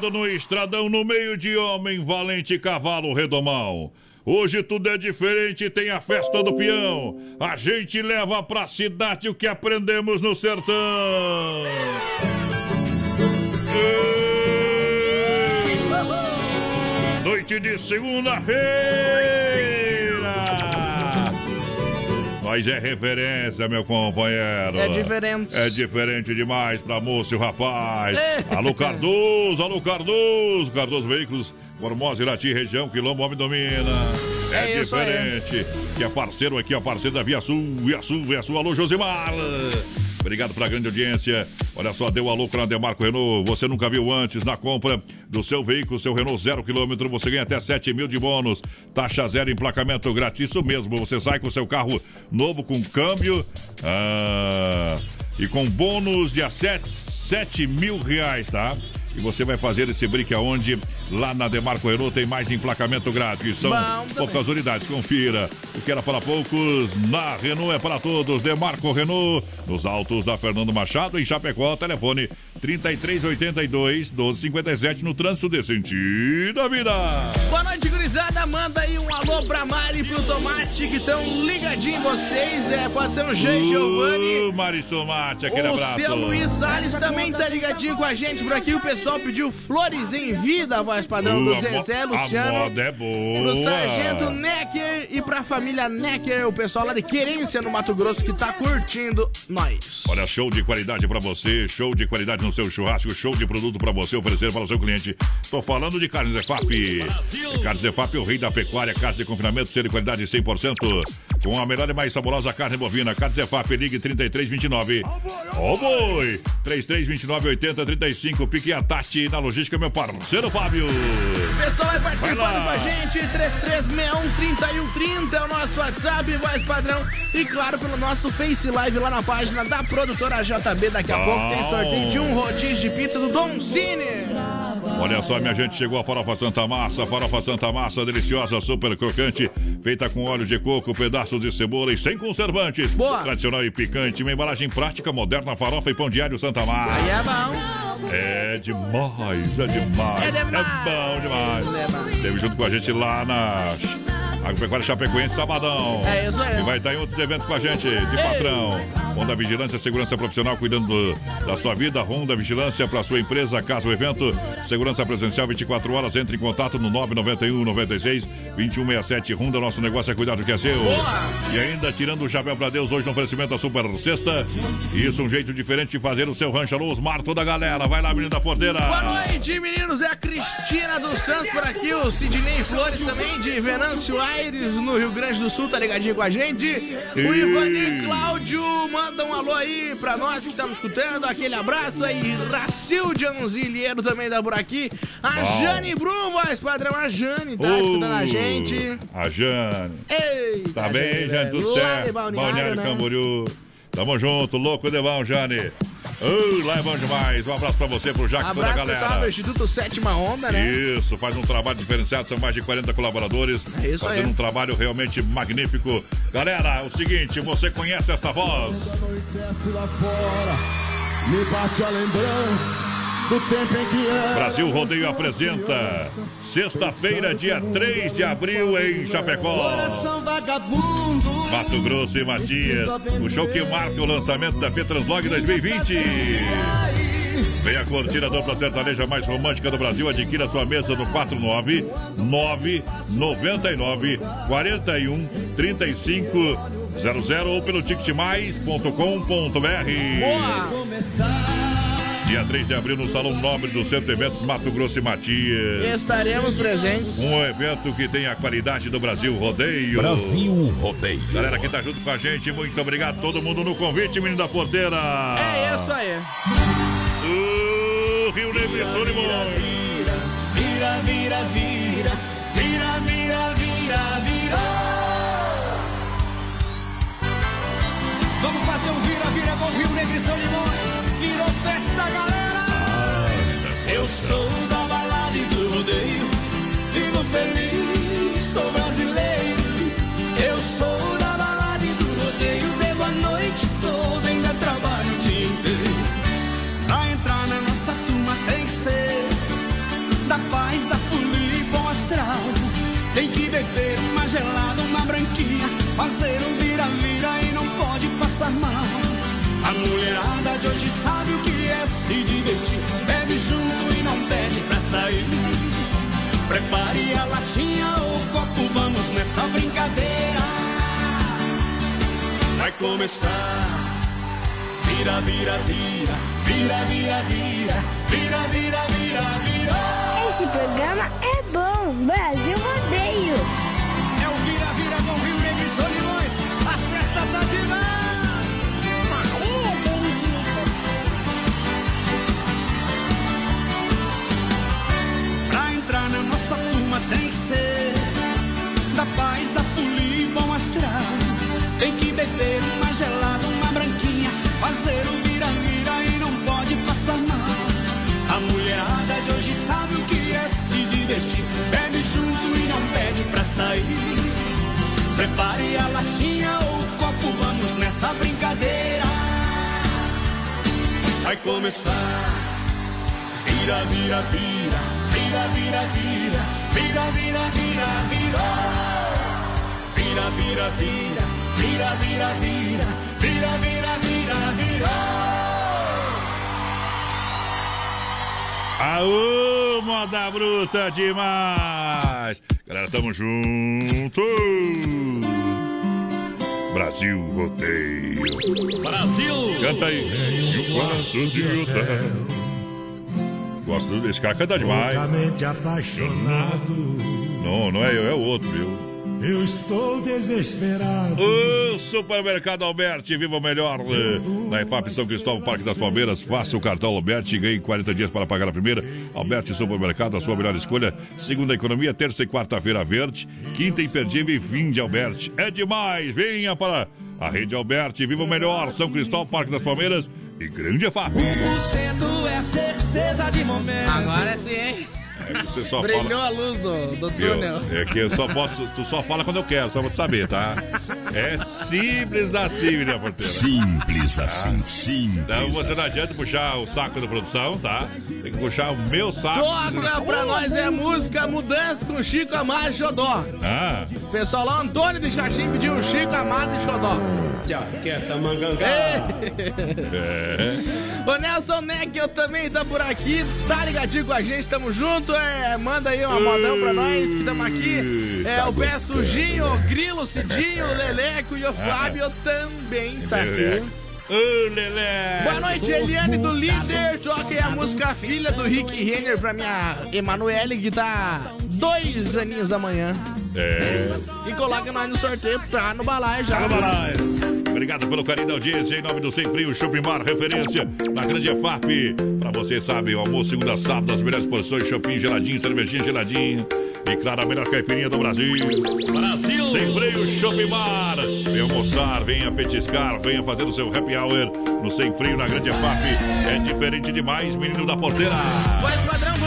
no estradão, no meio de homem valente cavalo redomão. Hoje tudo é diferente, tem a festa do peão. A gente leva pra cidade o que aprendemos no sertão. Noite de segunda-feira. Mas é referência, meu companheiro. É diferente. É diferente demais pra moça e o rapaz. É. Alô, Cardoso, alô, Cardoso. Cardoso Veículos, Formosa, Irati, região, Quilombo, Homem Domina. É, É diferente. Que é parceiro aqui, é parceiro da Via Sul, Via Sul, Via Sul. Alô, Josimar. Obrigado pela grande audiência. Olha só, deu alô com a Demarco Renault. Você nunca viu antes na compra do seu veículo, seu Renault zero quilômetro. Você ganha até 7 mil de bônus. Taxa zero, emplacamento grátis. Isso mesmo. Você sai com seu carro novo com câmbio ah, e com bônus de a 7, 7 mil reais, tá? E você vai fazer esse brick aonde? Lá na Demarco Renault tem mais emplacamento grátis. São Bom poucas também. unidades. Confira. O que era para poucos, na Renault é para todos. Demarco Renault, nos altos da Fernando Machado, em Chapecó. Telefone 3382 1257 no trânsito de sentido da vida. Boa noite, gurizada. Manda aí um alô pra Mari e pro Tomate que estão ligadinhos em vocês. É, pode ser um Jean Giovanni. Uh, Marisol Mate, aquele o abraço. seu Luiz Salles também tá ligadinho com a gente por aqui. O pessoal pediu flores em vida, a voz padrão do a Zezé A Luciano. moda é boa. Pro Sargento Necker e pra família Necker, o pessoal lá de Querência, no Mato Grosso, que tá curtindo nós. Olha, show de qualidade pra você, show de qualidade no seu churrasco, show de produto pra você oferecer para o seu cliente. Tô falando de Carnes EFAP. Carnes EFAP, o rei da pecuária, carne de confinamento, ser de qualidade 100%, com a melhor e mais saborosa carne bovina. Carnes EFAP, ligue 3329. Ó oh, boi! 3329 8035, pique a Tati na logística, meu parceiro Fábio. O pessoal vai participando Vai lá. com a gente, 3361-3130 é o nosso WhatsApp, voz padrão. E claro, pelo nosso Face Live lá na página da produtora JB. Daqui a Bom. pouco tem sorteio de um rodízio de pizza do Dom Cine. Olha só, minha gente, chegou a farofa Santa Massa. Farofa Santa Massa, deliciosa, super crocante, feita com óleo de coco, pedaços de cebola e sem conservantes. Boa. Tradicional e picante, uma embalagem prática, moderna, farofa e pão diário Santa Massa. Aí é bom. É demais, é demais. É demais. bom demais. É demais. Esteve junto com a gente lá na Agropecuária Chapecoense, sabadão. É isso aí. E vai estar em outros eventos com a gente, de patrão. Honda Vigilância, segurança profissional, cuidando do- da sua vida. Honda Vigilância para sua empresa, casa ou evento. Segurança presencial 24 horas. Entre em contato no 991 96 2167. Honda, nosso negócio é cuidar do que é seu. E ainda tirando o chapéu para Deus, hoje no oferecimento da Super Sexta. Isso, um jeito diferente de fazer o seu rancho. Alô, Osmar, toda a galera. Vai lá, menino da porteira. Boa noite, meninos. É a Cristina dos Santos por aqui. O Sidney Flores também, de Venâncio Aires, no Rio Grande do Sul, tá ligadinho com a gente. O Ih. Ivanir Cláudio manda um alô aí pra nós que estamos escutando. Aquele abraço aí. Racilde Anzilheiro também dá por aqui. A Bom. Jane Brum, voz padrão. A Jane tá escutando a gente. A Jane. Eita, Tá bem, Jane? Tudo certo? Balneário, né? Camboriú. Tamo junto, louco de bom, Jane. Uh, lá é bom demais. Um abraço pra você, pro Jack, toda a Abraço galera. Instituto Sétima Onda, né? Isso, faz um trabalho diferenciado, são mais de 40 colaboradores. É isso fazendo aí. um trabalho realmente magnífico. Galera, é o seguinte, você conhece esta voz? Acontece lá fora, me bate a lembrança do tempo em que era. Brasil Rodeio apresenta sexta-feira, dia 3 de abril, em Chapecó. Mato Grosso e Matias. O show que marca o lançamento da Petranslog 2020. Venha curtir a dupla sertaneja mais romântica do Brasil. Adquira sua mesa no 499 99 41 35 00 ou pelo ticketmais.com.br. Dia 3 de abril no Salão Nobre do Centro de Eventos Mato Grosso e Matias. Estaremos presentes. Um evento que tem a qualidade do Brasil Rodeio. Brasil Rodeio. Galera que tá junto com a gente, muito obrigado todo mundo no convite, menino da porteira. É isso aí. O Rio Negro e Moura. Vira, vira, vira, vira, vira, vira, vira. Vamos fazer um vira, vira com Rio Negro e São Limões. Virou festa, galera. Eu sou da balada e do rodeio. Vivo feliz, sou brasileiro. Eu sou da balada e do rodeio. Bebo a noite toda, ainda trabalho o dia inteiro. Pra entrar na nossa turma tem que ser da paz, da folia e bom astral. Tem que beber uma gelada, uma branquinha, fazer um vira-vira e não pode passar mal. A mulherada de hoje sabe o que é se divertir, bebe junto e não pede pra sair. Prepare a latinha ou copo, vamos nessa brincadeira. Vai começar. Vira, vira, vira, vira, vira, vira, vira, vira, vira, vira. Esse programa é bom. Brasil Rodeio. tem que ser da paz, da folia bom astral. Tem que beber uma gelada, uma branquinha, fazer o vira-vira e não pode passar mal. A mulherada de hoje sabe o que é se divertir, bebe junto e não pede pra sair. Prepare a latinha ou o copo, vamos nessa brincadeira. Vai começar, vira, vira, vira, vira, vira, vira Vira, vira, vira, vira. Vira, vira, vira. Vira, vira, vira. Vira, vira, vira, vira. Aô, moda bruta demais! Galera, tamo junto! Brasil Rodeio. Brasil! Canta aí! E o quarto de hotel Gosto desse cara, canta demais. Apaixonado. Não, não é eu, é o outro, viu? Eu estou desesperado. O Supermercado Alberti, viva o melhor. Na EFAP São Cristóvão, Parque das Palmeiras, faça o cartão Alberti e ganhe 40 dias para pagar a primeira. Alberti Supermercado, a sua melhor escolha. Segunda economia, terça e quarta-feira verde. Quinta imperdível e fim de Alberti. É demais, venha para a Rede Alberti, viva o melhor. São Cristóvão, Parque das Palmeiras e Grande EFAP. 1% é certeza de momento. Agora sim, hein? É que você só Brilhou fala. a luz do, do Viu? túnel. É que eu só posso. Tu só fala quando eu quero, só pra tu saber, tá? É simples assim, minha porteira. Simples assim, simples. Então você não assim. adianta puxar o saco da produção, tá? Tem que puxar o meu saco. Toca pra nós é música Mudança com Chico Amado e Xodó. Ah, O pessoal lá, Antônio de Xaxim pediu Chico Amado e Xodó. Jaqueta mangangá. é. Ô Nelson Neck, eu também tá por aqui, tá ligadinho com a gente, tamo junto, é, manda aí uma modão pra nós que tamo aqui. É, Tá o Pé. Sujinho, o Grilo, o Cidinho, Leleco e o Fábio também tá aqui. Ô, Lelé! Boa noite, Eliane do Líder. Aí a música Filha do Rick Renner pra minha Emanuele, que tá dois aninhos da manhã. É. E coloca nós no sorteio, tá no balaio já. Tá no balaio. Obrigado pelo carinho da audiência. Em nome do Sem Frio Shopping Bar, referência na Grande EFAP. Pra você, sabe, o almoço segunda a sábado, as melhores porções, shopping geladinho, cervejinha geladinho. E claro, a melhor caipirinha do Brasil. Brasil! Sem Freio Shopping Bar. Venha almoçar, venha petiscar, venha fazer o seu happy hour no Sem Frio, na Grande EFAP. É diferente demais, menino da porteira. Pois, padrão,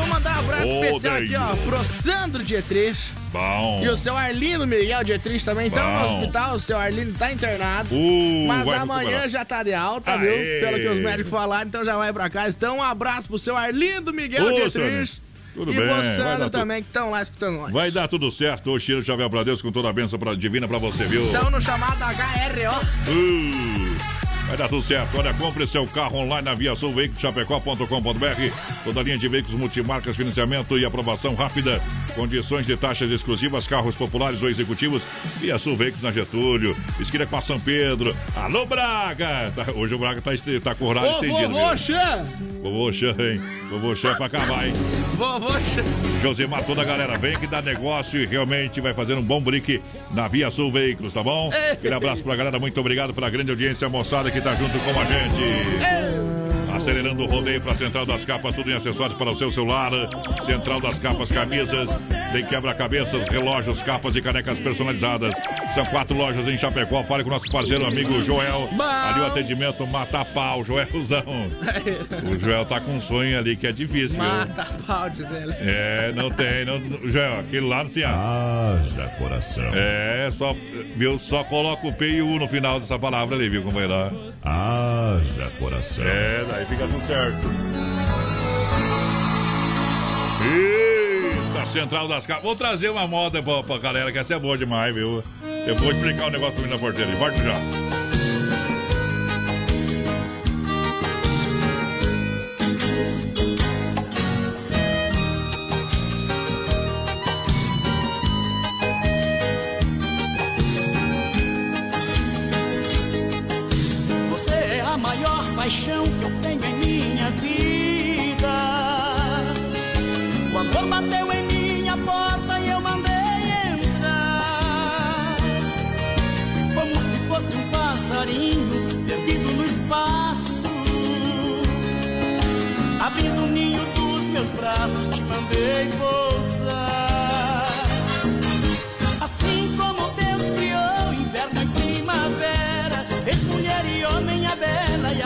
abraço Ô, especial aqui, Deus. ó, pro Sandro Dietrich. Bom. E o seu Arlindo Miguel Dietrich também estão no Bom. hospital. O seu Arlindo tá internado. Uh, mas amanhã recuperar. já tá de alta, Aê. viu? Pelo que os médicos falaram, então já vai pra casa. Então, um abraço pro seu Arlindo Miguel Ô, Dietrich. Sandro. Tudo e bem, Sandro tudo- também, que estão lá escutando nós. Vai dar tudo certo. O cheiro Chavel pra Deus com toda a bênção pra, divina pra você, viu? Estão no chamado HRO. Uh, vai dar tudo certo. Olha, compre seu carro online na Via Sul Chapecó.com.br. Toda linha de veículos multimarcas, financiamento e aprovação rápida. Condições de taxas exclusivas, carros populares ou executivos. Via Sul Veículos na Getúlio. Esquina com a São Pedro. Alô, Braga! Tá- hoje o Braga tá, tá com o horário estendido. vovô? Xan! Vovô Xan, hein? Vovô Xan pra acabar, hein? Vovô Xan! Josemar, toda a galera vem que dá negócio e realmente vai fazer um bom brique na Via Sul Veículos, tá bom? Aquele abraço pra galera, muito obrigado pela grande audiência, moçada que tá junto com a gente. Acelerando o rodeio para Central das Capas, tudo em acessórios para o seu celular. Central das Capas, camisas, tem quebra-cabeças, relógios, capas e canecas personalizadas. São quatro lojas em Chapecó. Fale com o nosso parceiro amigo Joel. Ali o atendimento mata pau, Joelzão. O Joel tá com um sonho ali que é difícil, viu? Mata pau, diz ele. É, não tem, não, Joel, aquele lá não se acha. Haja coração. É, só, viu, só coloca o P e o U no final dessa palavra ali, viu como lá? Haja coração. É, daí fica tudo certo. Eita, Central das Capas. Vou trazer uma moda pra, pra galera, que essa é boa demais, viu? Eu vou explicar o negócio mim na porteira. Volto já. Paixão que eu tenho em minha vida. O amor bateu em minha porta e eu mandei entrar. Como se fosse um passarinho perdido no espaço. Abrindo o ninho dos meus braços, te mandei pousar.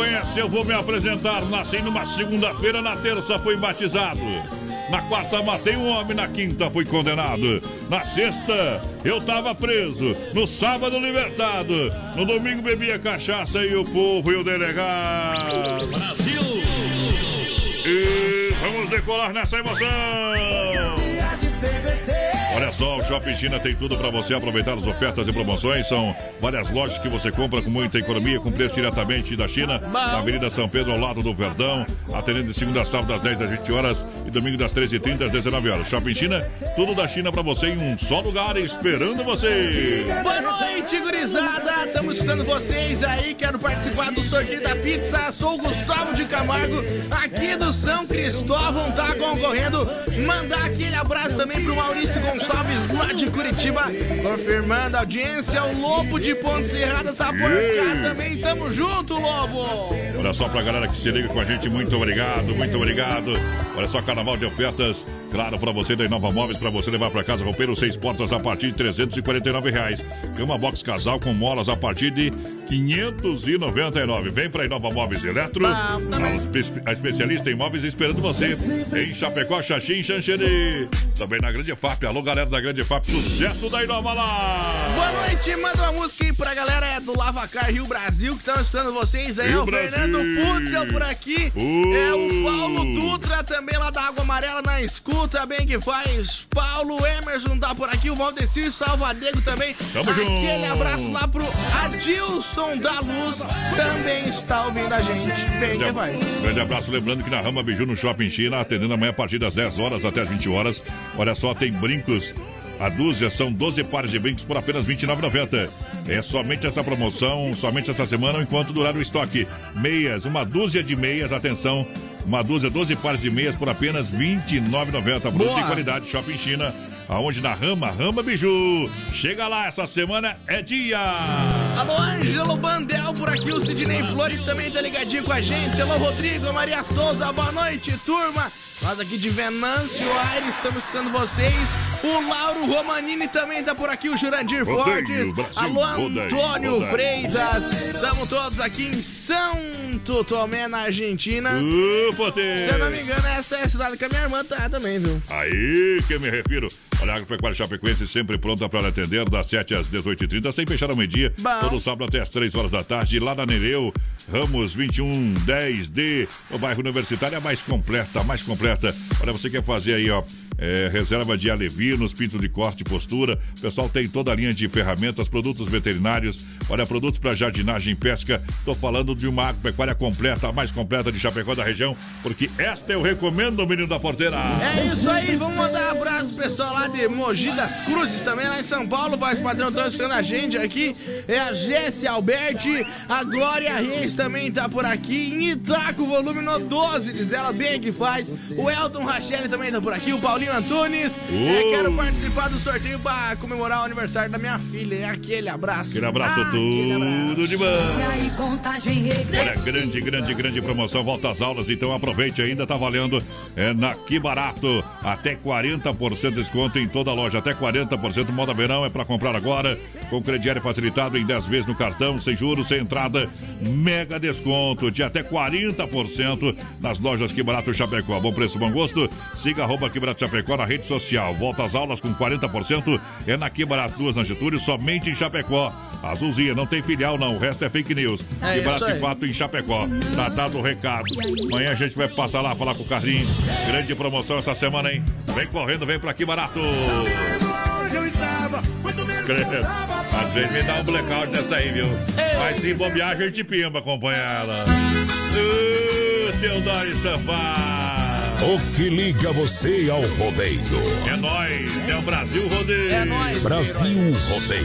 conhece, eu vou me apresentar. Nasci numa segunda-feira, na terça fui batizado. Na quarta matei um homem, na quinta fui condenado. Na sexta eu tava preso. No sábado libertado. No domingo bebia cachaça e o povo e o delegado. Brasil! E vamos decolar nessa emoção! Olha só, o Shopping China tem tudo para você aproveitar as ofertas e promoções. São várias lojas que você compra com muita economia, com preço diretamente da China, na Avenida São Pedro, ao lado do Verdão, atendendo de segunda a sábado das 10 às 20 horas e domingo das 13h30 às 19 horas. Shopping China, tudo da China para você em um só lugar, esperando você. Boa noite, gurizada! Estamos escutando vocês aí. Quero participar do sorteio da pizza. Sou o Gustavo de Camargo, aqui do São Cristóvão, tá concorrendo. Mandar aquele abraço também pro Maurício Gonçalves, lá de Curitiba. Confirmando a audiência, o Lobo de Ponte Serrada tá por cá também. Tamo junto, Lobo! Olha só pra galera que se liga com a gente, muito obrigado, muito obrigado. Olha só, carnaval de ofertas, claro, pra você da Inova Móveis, pra você levar pra casa roupeiro, seis portas a partir de 349 reais. Cama box casal com molas a partir de 599. Vem pra Inova Móveis Eletro, a, espe- a especialista em móveis esperando você. Em Chapecó, Xaxim, Xanxerê. Também na Grande FAP. Alô, galera da Grande FAP, sucesso da Inova lá! Boa noite, manda uma música aí pra galera é do Lavacar Rio Brasil que estão escutando vocês aí. É o Brasil. Fernando Putra por aqui. Uh. É o Paulo Dutra também lá da Água Amarela na escuta, bem que faz. Paulo Emerson tá por aqui, o Valdecir Salvadego também. Tamo Aquele junto. abraço lá pro Adilson da Luz, também está ouvindo a gente. Bem que faz. Grande abraço, lembrando que na Rama Biju no Shopping China, atendendo amanhã a partir das 10 horas até as 20 horas. Olha só, tem brincos. A dúzia são 12 pares de brincos por apenas R$ 29,90. É somente essa promoção, somente essa semana, enquanto durar o estoque. Meias, uma dúzia de meias, atenção. Uma dúzia, 12 pares de meias por apenas R$ 29,90. Produto Boa. de qualidade, Shopping China. Aonde na Rama, Rama Biju. Chega lá, essa semana é dia. Alô, Ângelo Bandel por aqui, o Sidney Flores também tá ligadinho com a gente. Alô, Rodrigo, Maria Souza, boa noite, turma. Nós aqui de Venâncio Aires estamos escutando vocês. O Lauro Romanini também tá por aqui, o Jurandir Fortes. Alô, Antônio. Freitas. Estamos todos aqui em Santo Tomé, na Argentina. Potê. Se eu não me engano, essa é a cidade que a minha irmã tá também, viu? Aí que eu me refiro. Olha, a Agropecuária Chapecoense sempre pronta para atender das 7 às 18h30, sem fechar ao meio-dia. Todo sábado até às 3 horas da tarde, lá na Nereu, Ramos 2110D, o bairro Universitário, a mais completa, a mais completa. Olha, você quer fazer aí, ó. é, reserva de alevinos, pinto de corte e postura. O pessoal tem toda a linha de ferramentas, produtos veterinários. Olha, produtos para jardinagem e pesca. Tô falando de uma agropecuária completa, a mais completa de Chapecó da região, porque esta eu recomendo, menino da porteira. É isso aí, vamos mandar pessoal lá de Mogi das Cruzes, também lá em São Paulo. Voz padrão estão escutando a gente aqui. É a Jessia Alberti, a Glória Reis também tá por aqui. Em Itaco, volume no 12, diz ela bem que faz. O Elton Rachel também tá por aqui. O Paulinho Antunes. É, quero participar do sorteio pra comemorar o aniversário da minha filha. É aquele abraço. Aquele abraço Ah, aquele abraço. tudo de bom. E aí, contagem regressiva. Olha, grande, grande, grande promoção. Volta às aulas, então aproveite ainda, tá valendo. É na Que Barato. Até 40% de desconto em toda a loja. Até 40%. Moda verão é para comprar agora. Com crediário facilitado em 10 vezes no cartão, sem juros, sem entrada. Mega desconto de até 40% nas lojas Que Barato Chapecó. Bom preço, bom gosto. Siga arroba Que Barato Chapecó na rede social. Volta às aulas com 40%. É na Que Barato, duas na Getúlio, somente em Chapecó. Azulzinha, não tem filial não, o resto é fake news. É Que Barato de fato em Chapecó. Tá dado o recado. Amanhã a gente vai passar lá falar com o Carlinhos. Grande promoção essa semana, hein? Vem correndo, vem pra aqui barato. Credo. Às vezes me dá um blackout nessa aí, viu? Mas se bobear, a gente pimba, acompanha ela. Uh, Teodoro Sampaio. O que liga você ao rodeio? É nóis, é o Brasil Rodeio. É nóis. Brasil Rodeio.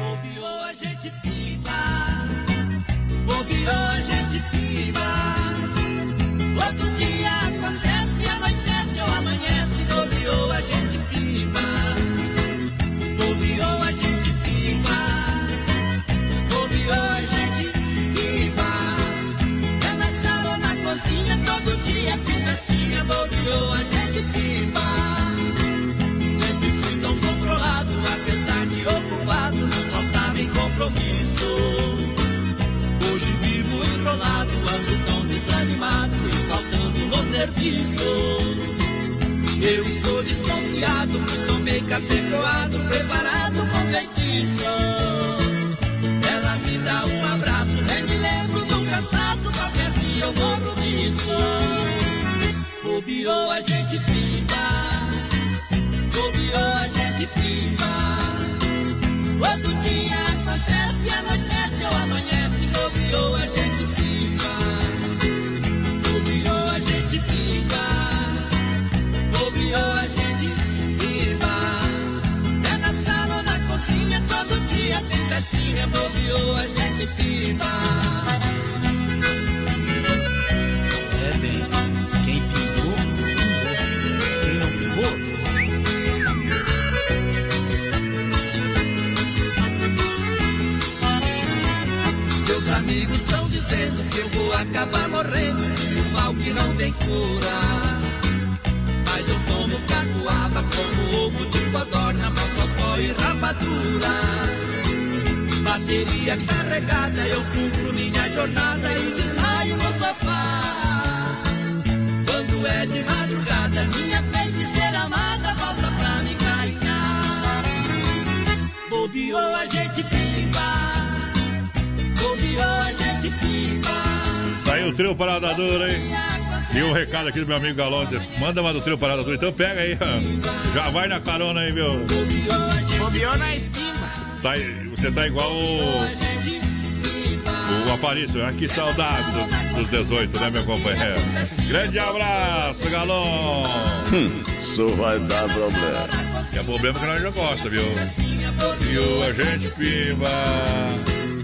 Bobeou, a gente piba. Bobeou, a gente piba. Outro dia Hoje vivo enrolado, ando tão desanimado e faltando no serviço. Eu estou desconfiado, muito bem cafecoado, preparado com feitiço. Ela me dá um abraço, nem me lembro do cansaço, qualquer dia eu morro nisso. Bobeou, a gente pipa. Bobeou, a gente pimba. Outro dia acontece, anoitece ou amanhece. Bobeou, a gente pimba. Bobeou, a gente pimba. Bobeou, a gente pimba. É na sala ou na cozinha, todo dia tem festinha. Bobeou, a gente pimba. Meus amigos estão dizendo que eu vou acabar morrendo do mal que não tem cura. Mas eu tomo catuaba como ovo de codorna, mococó e rapadura. Bateria carregada, eu cumpro minha jornada e desmaio no sofá. Quando é de madrugada, minha feiticeira amada volta pra me carinhar. Bobeou, a gente pipa. Tá aí o trio Parada Dura, hein? E um recado aqui do meu amigo Galão. Manda uma do trio Parada Dura. Então pega aí. Já vai na carona aí, meu. Bobeou na estima. Tá aí- você tá igual o. O Aparício, ah, que saudade do- dos 18, né, meu companheiro? Grande abraço, Galão! Isso vai dar problema. É problema que nós já gosta, viu? E o agente Pimba.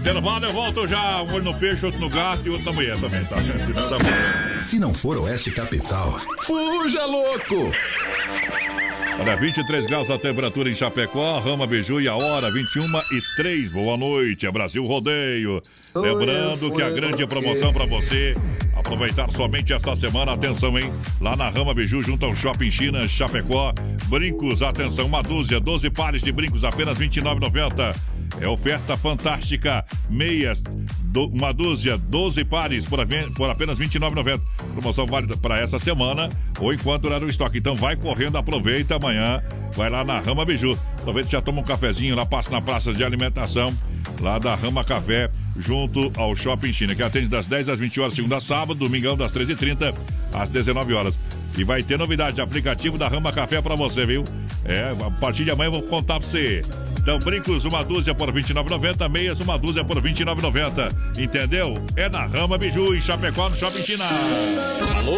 Intervalo, eu volto já. Um olho no peixe, outro no gato e outro na mulher também, tá? Se não for Oeste Capital, fuja louco! Olha, 23 graus a temperatura em Chapecó, Rama Beiju e a hora 21 e 3. Boa noite, é Brasil Rodeio. Lembrando que a grande promoção para você aproveitar somente esta semana, atenção, hein? Lá na Rama Beiju, junto ao Shopping China, Chapecó, brincos, atenção, uma dúzia, 12 pares de brincos, apenas R$ 29,90. É oferta fantástica. Meias, do- uma dúzia, 12 pares por, por apenas R$ 29,90. Promoção válida para essa semana ou enquanto durar o estoque. Então vai correndo, aproveita amanhã. Vai lá na Rama Biju. Talvez já toma um cafezinho lá, passa na praça de alimentação, lá da Rama Café, junto ao Shopping China, que atende das 10 às 20 horas, segunda a sábado, domingão das 13h30 às 19 horas. E vai ter novidade de aplicativo da Rama Café para você, viu? É, a partir de amanhã eu vou contar pra você. Então, brincos, uma dúzia por R$ 29,90, meias, uma dúzia por R$ 29,90. Entendeu? É na Rama Biju, em Chapecó, no Shopping China. Alô,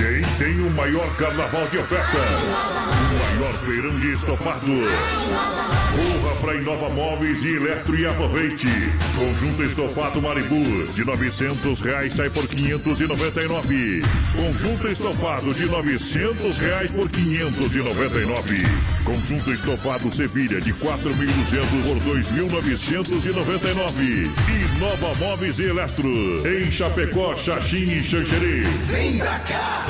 Quem tem o maior carnaval de ofertas? O maior feirão de estofado. Corra para Inova Móveis e Eletro e aproveite. Conjunto estofado Maribu de 900 reais sai por 599. Conjunto estofado de 900 reais por 599. Conjunto estofado Sevilha de 4.200 por 2.999. Inova Móveis e Eletro em Chapecó, Xaxim e Xanxerê. Vem pra cá!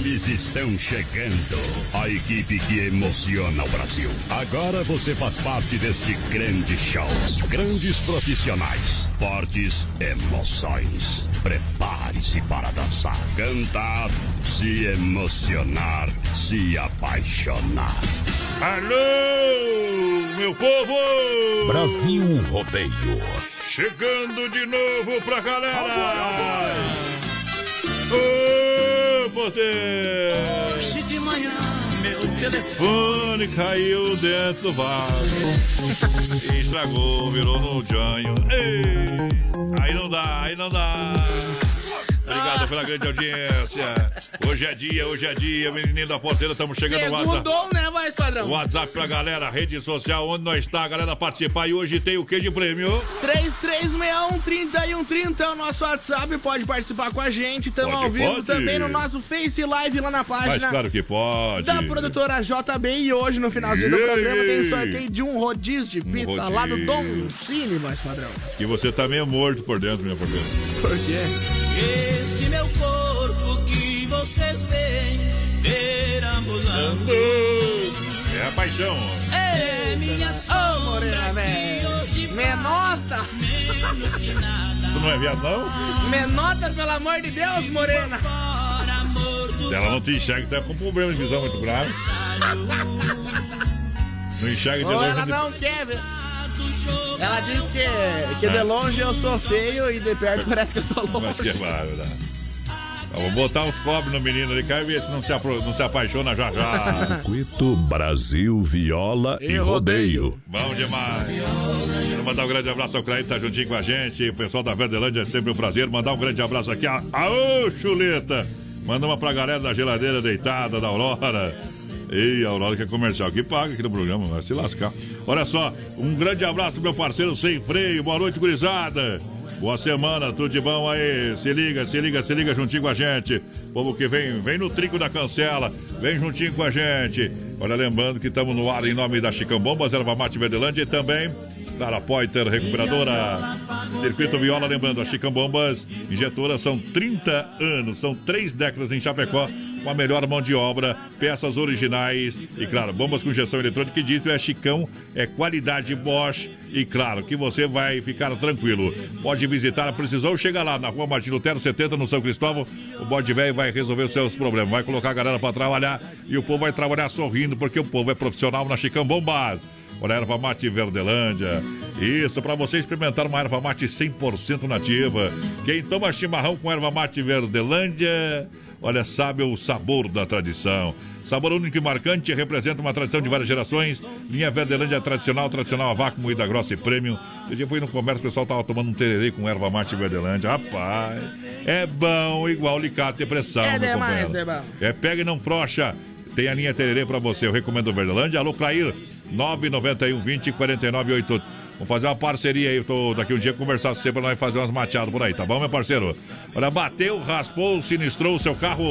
Eles estão chegando. A equipe que emociona o Brasil. Agora você faz parte deste grande show. Grandes profissionais. Fortes emoções. Prepare-se para dançar, cantar, se emocionar, se apaixonar. Alô, meu povo! Brasil Rodeio. Chegando de novo pra galera! Poder! Hoje de manhã, meu Fone caiu dentro do vaso. Estragou, virou no janho. Ei, aí não dá, aí não dá. Obrigado pela grande audiência. Hoje é dia, hoje é dia, menininho da porteira, estamos chegando no WhatsApp. Né, vai, padrão? WhatsApp pra galera, rede social, onde nós está, a galera participar. E hoje tem o que de prêmio? 3361-3130 é o nosso WhatsApp, pode participar com a gente. Estamos ao vivo pode. também no nosso Face Live lá na Mas página. claro que pode. Da produtora JB e hoje no finalzinho do programa tem sorteio de um rodízio de pizza rodízio. lá do Dom Cine, mais padrão. E você tá meio morto por dentro, minha porteira. Por quê? Este meu corpo que vocês veem perambulando. É a paixão. É minha morena, sombra velho. que hoje Menota! menos que nada. Tu não é viado, não? Menota, pelo amor de Deus, morena! Se ela não te enxerga, tá com problema de visão muito grave. Não enxerga de Ou longe. ela de- não quer ver. Ela diz que, que de longe eu sou feio e de perto parece que eu tô longe. Mas que bárbaro. né? Vou botar uns cobres no menino ali, quer ver se não se, apro- não se apaixona já já. Circuito Brasil Viola e, E Rodeio. Bom demais. Quero mandar um grande abraço ao Clay, que tá juntinho com a gente. O pessoal da Verdelândia é sempre um prazer. Mandar um grande abraço aqui. a- Aô, chuleta! Manda uma pra galera da geladeira deitada, da Aurora. Ei, a Aurora que é comercial, que paga aqui no programa, vai se lascar. Olha só, um grande abraço, meu parceiro sem freio. Boa noite, gurizada. Boa semana, tudo de bom aí. Se liga, se liga, se liga juntinho com a gente. Povo que vem, vem no trinco da cancela, vem juntinho com a gente. Olha, lembrando que estamos no ar em nome da Chicão Bombas, Erva Mate Verdelândia e também da Poiter Recuperadora. Circuito Viola, lembrando, a Chicão Bombas injetora são 30 anos, são três décadas em Chapecó. Com a melhor mão de obra, peças originais e, claro, bombas com injeção eletrônica. E diesel é Chicão, é qualidade Bosch. E, claro, que você vai ficar tranquilo. Pode visitar, precisou, chega lá na rua Martin Lutero 70, no São Cristóvão. O bode velho vai resolver os seus problemas. Vai colocar a galera para trabalhar e o povo vai trabalhar sorrindo, porque o povo é profissional na Chicão Bombas. Olha, erva mate Verdelândia. Isso, para você experimentar uma erva mate 100% nativa. Quem toma chimarrão com erva mate Verdelândia, olha, sabe o sabor da tradição. Sabor único e marcante, representa uma tradição de várias gerações. Linha Verdelândia tradicional, tradicional a vácuo, moída grossa e premium. Eu dia fui no comércio, o pessoal tava tomando um tererê com erva mate Verdelândia. Rapaz, é bom igual licate e pressão, É demais, companheiro. é bom. É pega e não frouxa. Tem a linha Tererê pra você. Eu recomendo o Verdelândia. Alô, Clair. 991 20 49 88. Vamos fazer uma parceria aí. Tô daqui um dia conversar com você pra nós fazer umas mateadas por aí, tá bom, meu parceiro? Olha, bateu, raspou, sinistrou o seu carro.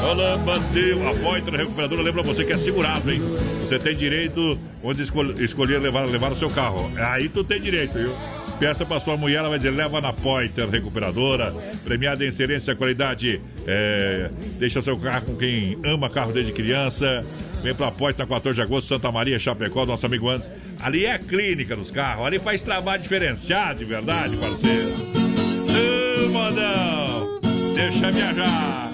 Olha, bateu. A Pointer Recuperadora lembra você que é segurado, hein? Você tem direito onde escol- escolher levar, levar o seu carro. Aí tu tem direito, viu? Peça para sua mulher, ela vai dizer, leva na Poiter Recuperadora, premiada em excelência qualidade. É, deixa seu carro com quem ama carro desde criança. Vem pra Poiter, 14 de agosto, Santa Maria, Chapecó, nosso amigo Anderson. Ali é a clínica dos carros, ali faz trabalho diferenciado, de verdade, parceiro. Ô, modão, deixa viajar.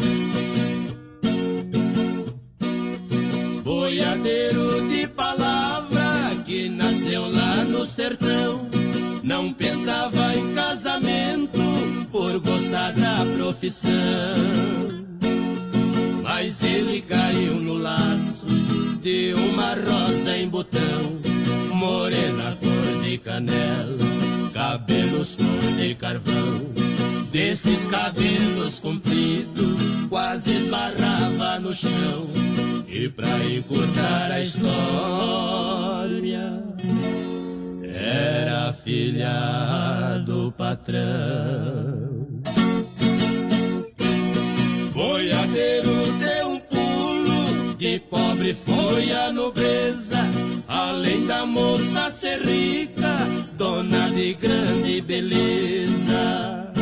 Boiadeiro de palavra que nasceu lá no sertão. Não pensava em casamento por gostar da profissão. Mas ele caiu no laço de uma rosa em botão, morena cor de canela, cabelos cor de carvão. Desses cabelos compridos, quase esbarrava no chão. E pra encurtar a história, era filha do patrão. Foi a nobreza. Além da moça ser rica, dona de grande beleza.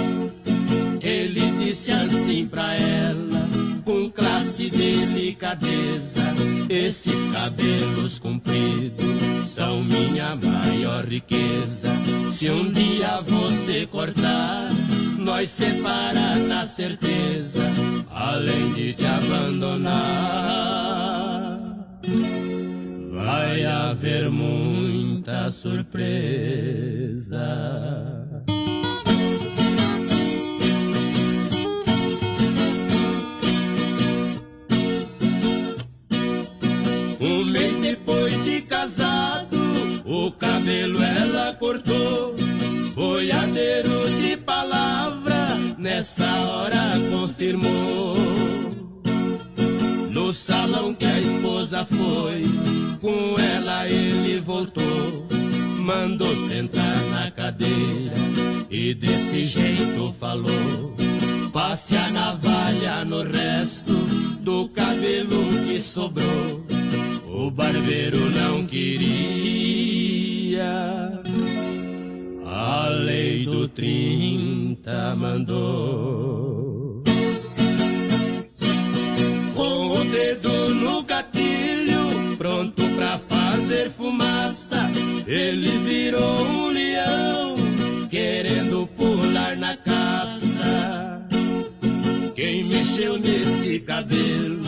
Ele disse assim pra ela, com classe e delicadeza: Esses cabelos compridos são minha maior riqueza. Se um dia você cortar, nós separa na certeza, além de te abandonar. Vai haver muita surpresa. Um mês depois de casado, o cabelo ela cortou. Boiadeiro de palavra, nessa hora confirmou. Salão que a esposa foi, com ela ele voltou. Mandou sentar na cadeira e desse jeito falou. Passe a navalha no resto do cabelo que sobrou. O barbeiro não queria. A lei do 30 mandou. Com o dedo no gatilho, pronto pra fazer fumaça, ele virou um leão, querendo pular na caça. Quem mexeu neste cabelo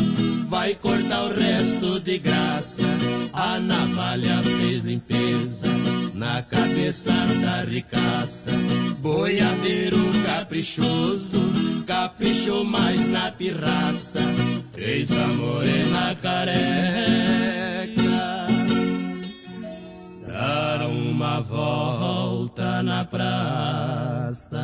vai cortar o resto de graça. A navalha fez limpeza na cabeça da ricaça. Boiadeiro caprichoso, caprichou mais na pirraça. Fez a morena careca dar uma volta na praça.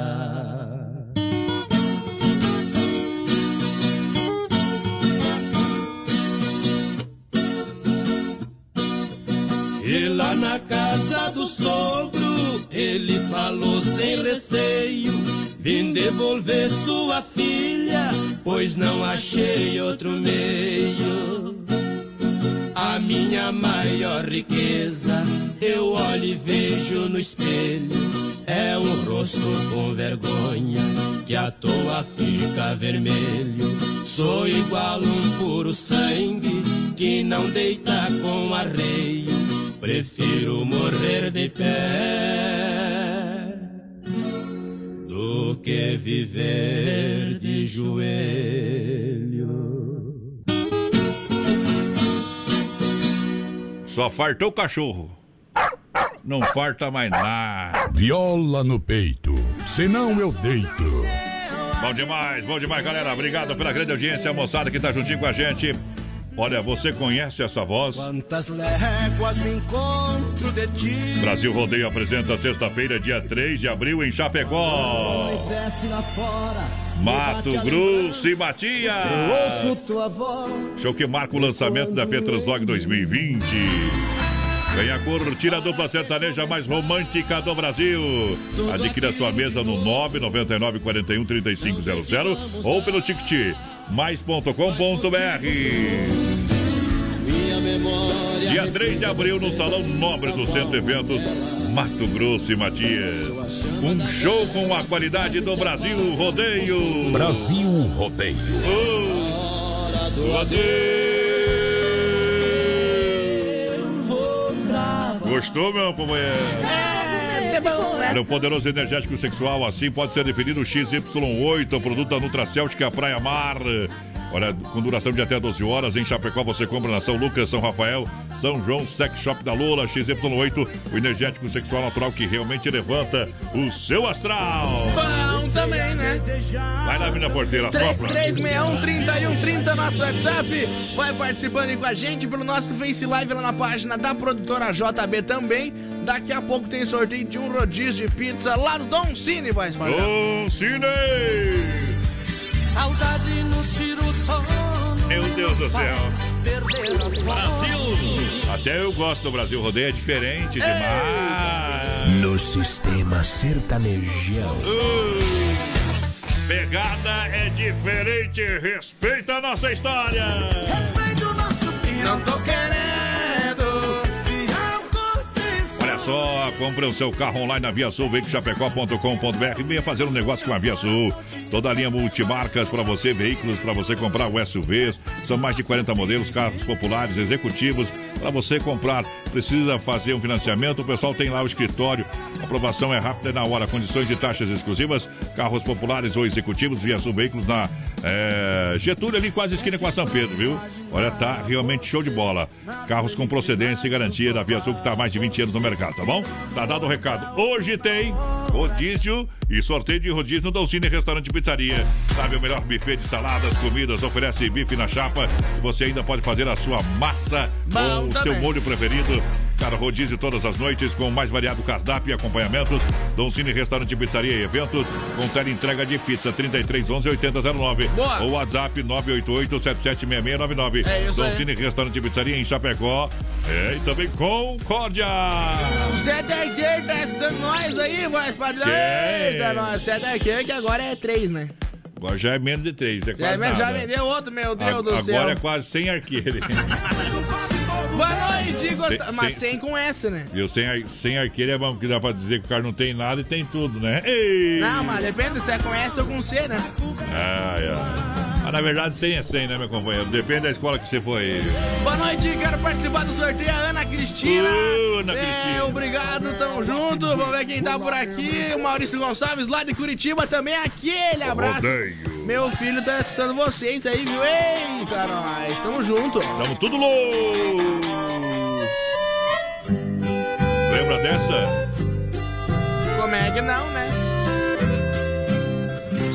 Na casa do sogro, ele falou sem receio: Vim devolver sua filha, pois não achei outro meio. A minha maior riqueza, eu olho e vejo no espelho. É um rosto com vergonha, que à toa fica vermelho. Sou igual um puro sangue, que não deita com arreio. Prefiro morrer de pé do que viver de joelho. Só fartou o cachorro. Não farta mais nada. Viola no peito, senão eu deito. Bom demais, bom demais, galera. Obrigado pela grande audiência, moçada que tá juntinho com a gente. Olha, você conhece essa voz? Quantas léguas me encontro de ti. Brasil Rodeio apresenta sexta-feira, dia 3 de abril, em Chapecó. Mato Grosso e Matias. Eu ouço tua voz. Show que marca o lançamento da Fetranslog 2020. Venha curtir a dupla sertaneja mais romântica do Brasil. Adquira sua mesa no 999 41 3500 ou pelo ticket mais.com.br. Dia 3 de abril no Salão Nobre do Centro Eventos, Mato Grosso e Matias. Um show com a qualidade do Brasil Rodeio. Brasil Rodeio. Oh, rodeio. Gostou, meu companheiro? É bom, né? Era o poderoso energético sexual, assim pode ser definido o XY8, o produto da Nutracêutica Praia Mar. Olha, com duração de até 12 horas, em Chapecó você compra na São Lucas, São Rafael, São João, Sex Shop da Lula, XY8, o energético sexual natural que realmente levanta o seu astral. Bom também, né? Vai lá, mina porteira, sopra. 3361-3130, nosso WhatsApp. Vai participando aí com a gente pelo nosso Face Live lá na página da produtora JB também. Daqui a pouco tem sorteio de um rodízio de pizza lá do Dom Cine, vai espalhar. Dom Cine! Saudade nos tira o sono. Meu Deus do céu. Brasil! Até eu gosto do Brasil Rodeio, é diferente demais. No sistema sertanejão. Pegada é diferente, respeita a nossa história. Respeita o nosso tempo. Não tô querendo. Só, compre o seu carro online na Via Sul, veiculoschapecó.com.br. Venha fazer um negócio com a Via Sul. Toda a linha multimarcas para você, veículos para você comprar o SUVs. São mais de 40 modelos, carros populares, executivos para você comprar. Precisa fazer um financiamento, o pessoal tem lá o escritório. A aprovação é rápida e na hora. Condições de taxas exclusivas, carros populares ou executivos, Via Sul Veículos na é, Getúlio, ali quase esquina com a São Pedro, viu? Olha, tá realmente show de bola. Carros com procedência e garantia da Via Sul, que tá há mais de 20 anos no mercado, tá bom? Tá dado o recado. Hoje tem rodízio e sorteio de rodízio no Dolcine Restaurante Pizzaria. Sabe, o melhor buffet de saladas, comidas, oferece bife na chapa. Você ainda pode fazer a sua massa Bom com o seu molho preferido. Cara, rodízio todas as noites com o mais variado cardápio e acompanhamentos. Dom Cine Restaurante, Pizzaria e Eventos com tela entrega de pizza 33 11 8009 Boa. ou WhatsApp 988 776699. É isso Dom aí. Cine Restaurante Pizzaria em Chapecó. É, e também Concórdia. O Zé Darqueiro tá ajudando nós aí, espalhar. Quem? Eita, nós. Zé Darqueiro que agora é três, né? Agora já é menos de três, é Já, quase já nada. vendeu outro, meu Deus A- do Agora céu. é quase sem arqueiro. Boa noite, gosta... Sem- mas sem- sem com essa, né? Viu? Sem, ar- sem arqueiro é bom, que dá pra dizer que o cara não tem nada e tem tudo, né? Ei! Não, mas depende se é com essa ou com C, né? Ai, ai. Mas na verdade 100 é 100, né, meu companheiro? Depende da escola que você foi. Boa noite, quero participar do sorteio. Ana Cristina. Ô, Ana é, Cristina. obrigado, tamo junto. Vamos ver quem tá por aqui. O Maurício Gonçalves, lá de Curitiba, também aquele abraço. Rodeio. Meu filho tá escutando vocês aí, viu? Eita, nós, tamo junto. Tamo tudo louco! Lembra dessa? Como é que não, né?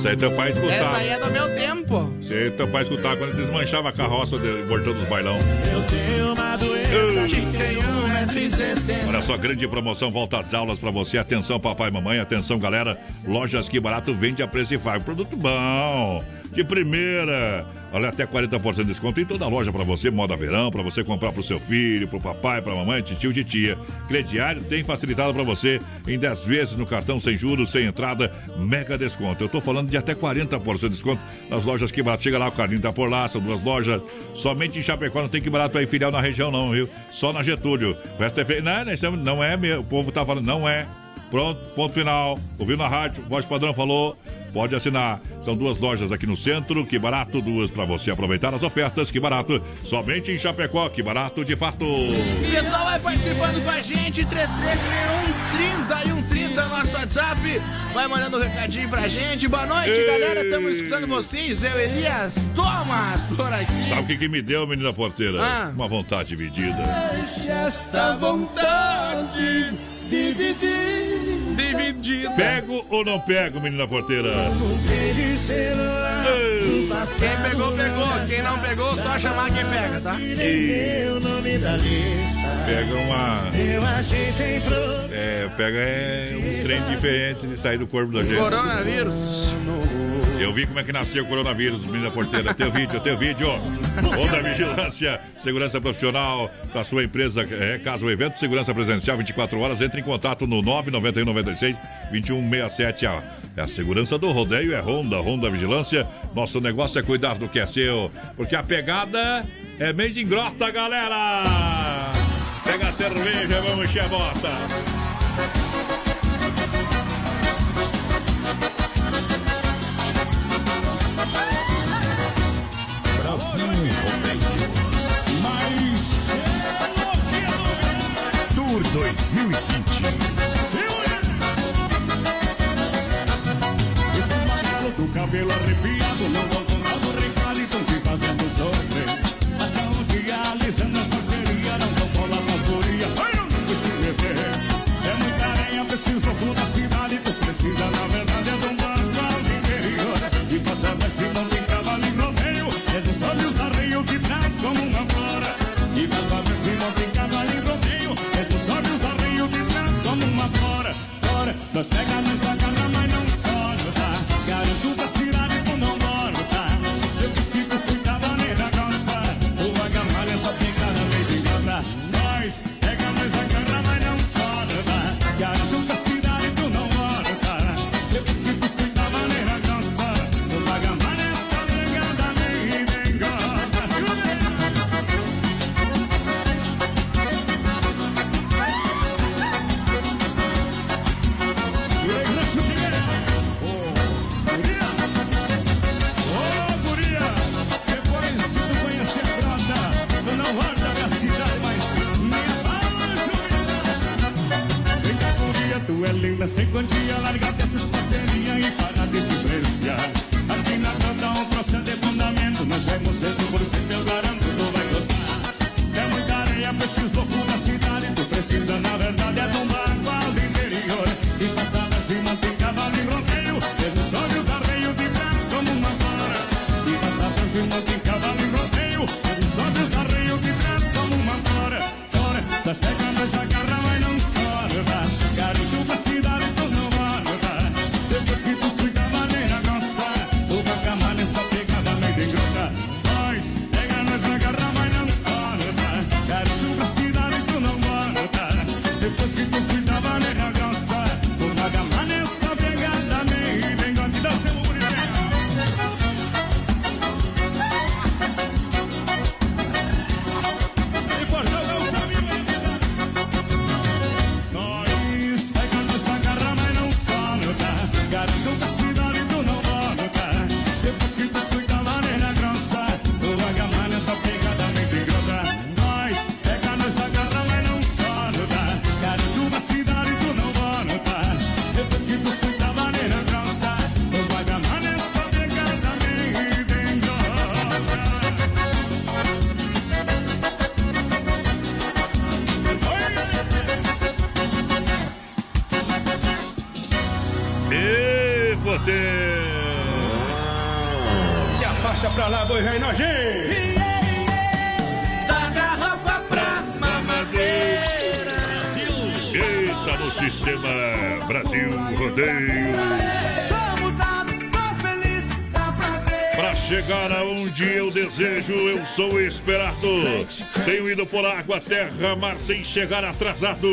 Isso aí teu pai escutava. Essa aí é do meu tempo. Isso aí teu pai escutava quando desmanchava a carroça de, voltando dos bailão. Eu tenho uma doença que tem um. Olha só, grande promoção, volta às aulas pra você. Atenção, papai e mamãe, atenção, galera. Lojas Que Barato vende a preço e faz. Produto bom, de primeira. Olha, até 40% de desconto em toda a loja pra você, moda verão, pra você comprar pro seu filho, pro papai, pra mamãe, tio de tia. Crediário tem facilitado pra você em 10 vezes no cartão sem juros, sem entrada, mega desconto. Eu tô falando de até 40% de desconto nas lojas Que Barato. Chega lá, o Carlinho tá por lá, são duas lojas. Somente em Chapecó não tem Que Barato aí filial na região não, viu? Só na Getúlio. O resto é feio. Não, não, isso não é. O povo tá falando, não é. Pronto, ponto final. Ouviu na rádio, voz padrão falou. Pode assinar. São duas lojas aqui no centro. Que barato, duas pra você aproveitar as ofertas. Que barato. Somente em Chapecó. Que barato de fato. O pessoal vai participando com a gente, 3361 30 é o nosso WhatsApp. Vai mandando um recadinho pra gente. Boa noite, Ei. galera. Estamos escutando vocês. Eu, Elias Thomas, por aqui. Sabe o que, que me deu, menina porteira? Ah. Uma vontade dividida. Deixa esta vontade Dividido. Pego ou não pego, menina porteira? Quem pegou, pegou. Quem não pegou, só chamar quem pega, tá? Lista. Pega uma. É, pega é, um trem diferente de sair do corpo da gente. Coronavírus. Eu vi como é que nasceu o coronavírus, menina porteira. Teu vídeo, teu vídeo. Onda Vigilância, segurança profissional para sua empresa. É, caso o evento, segurança presencial 24 horas, entre em contato no 991 96 2167. A, a segurança do rodeio, é Honda, Honda Vigilância. Nosso negócio é cuidar do que é seu, porque a pegada é meio de grota, galera. Pega a cerveja, vamos encher Rodeio. Mas Tour 2020. Esses macalos do cabelo arrepiado não vão com rabo recado e tão te fazendo sofrer. Passam o dia alisando as parcerias, não vão colar nas gurias. Ai, não tem que se meter. É muita areia pra esses loucos da cidade. Tu precisa, na verdade, é de um barco ao interior. E passa ver se rodeio. É dos olhos arreio que tá como uma flora. E passa ver se não tem cavalo em rodeio. É dos olhos arreio que tá como uma flora. Flora, nós eu sou esperado. Tenho ido por água, terra, mar sem chegar atrasado.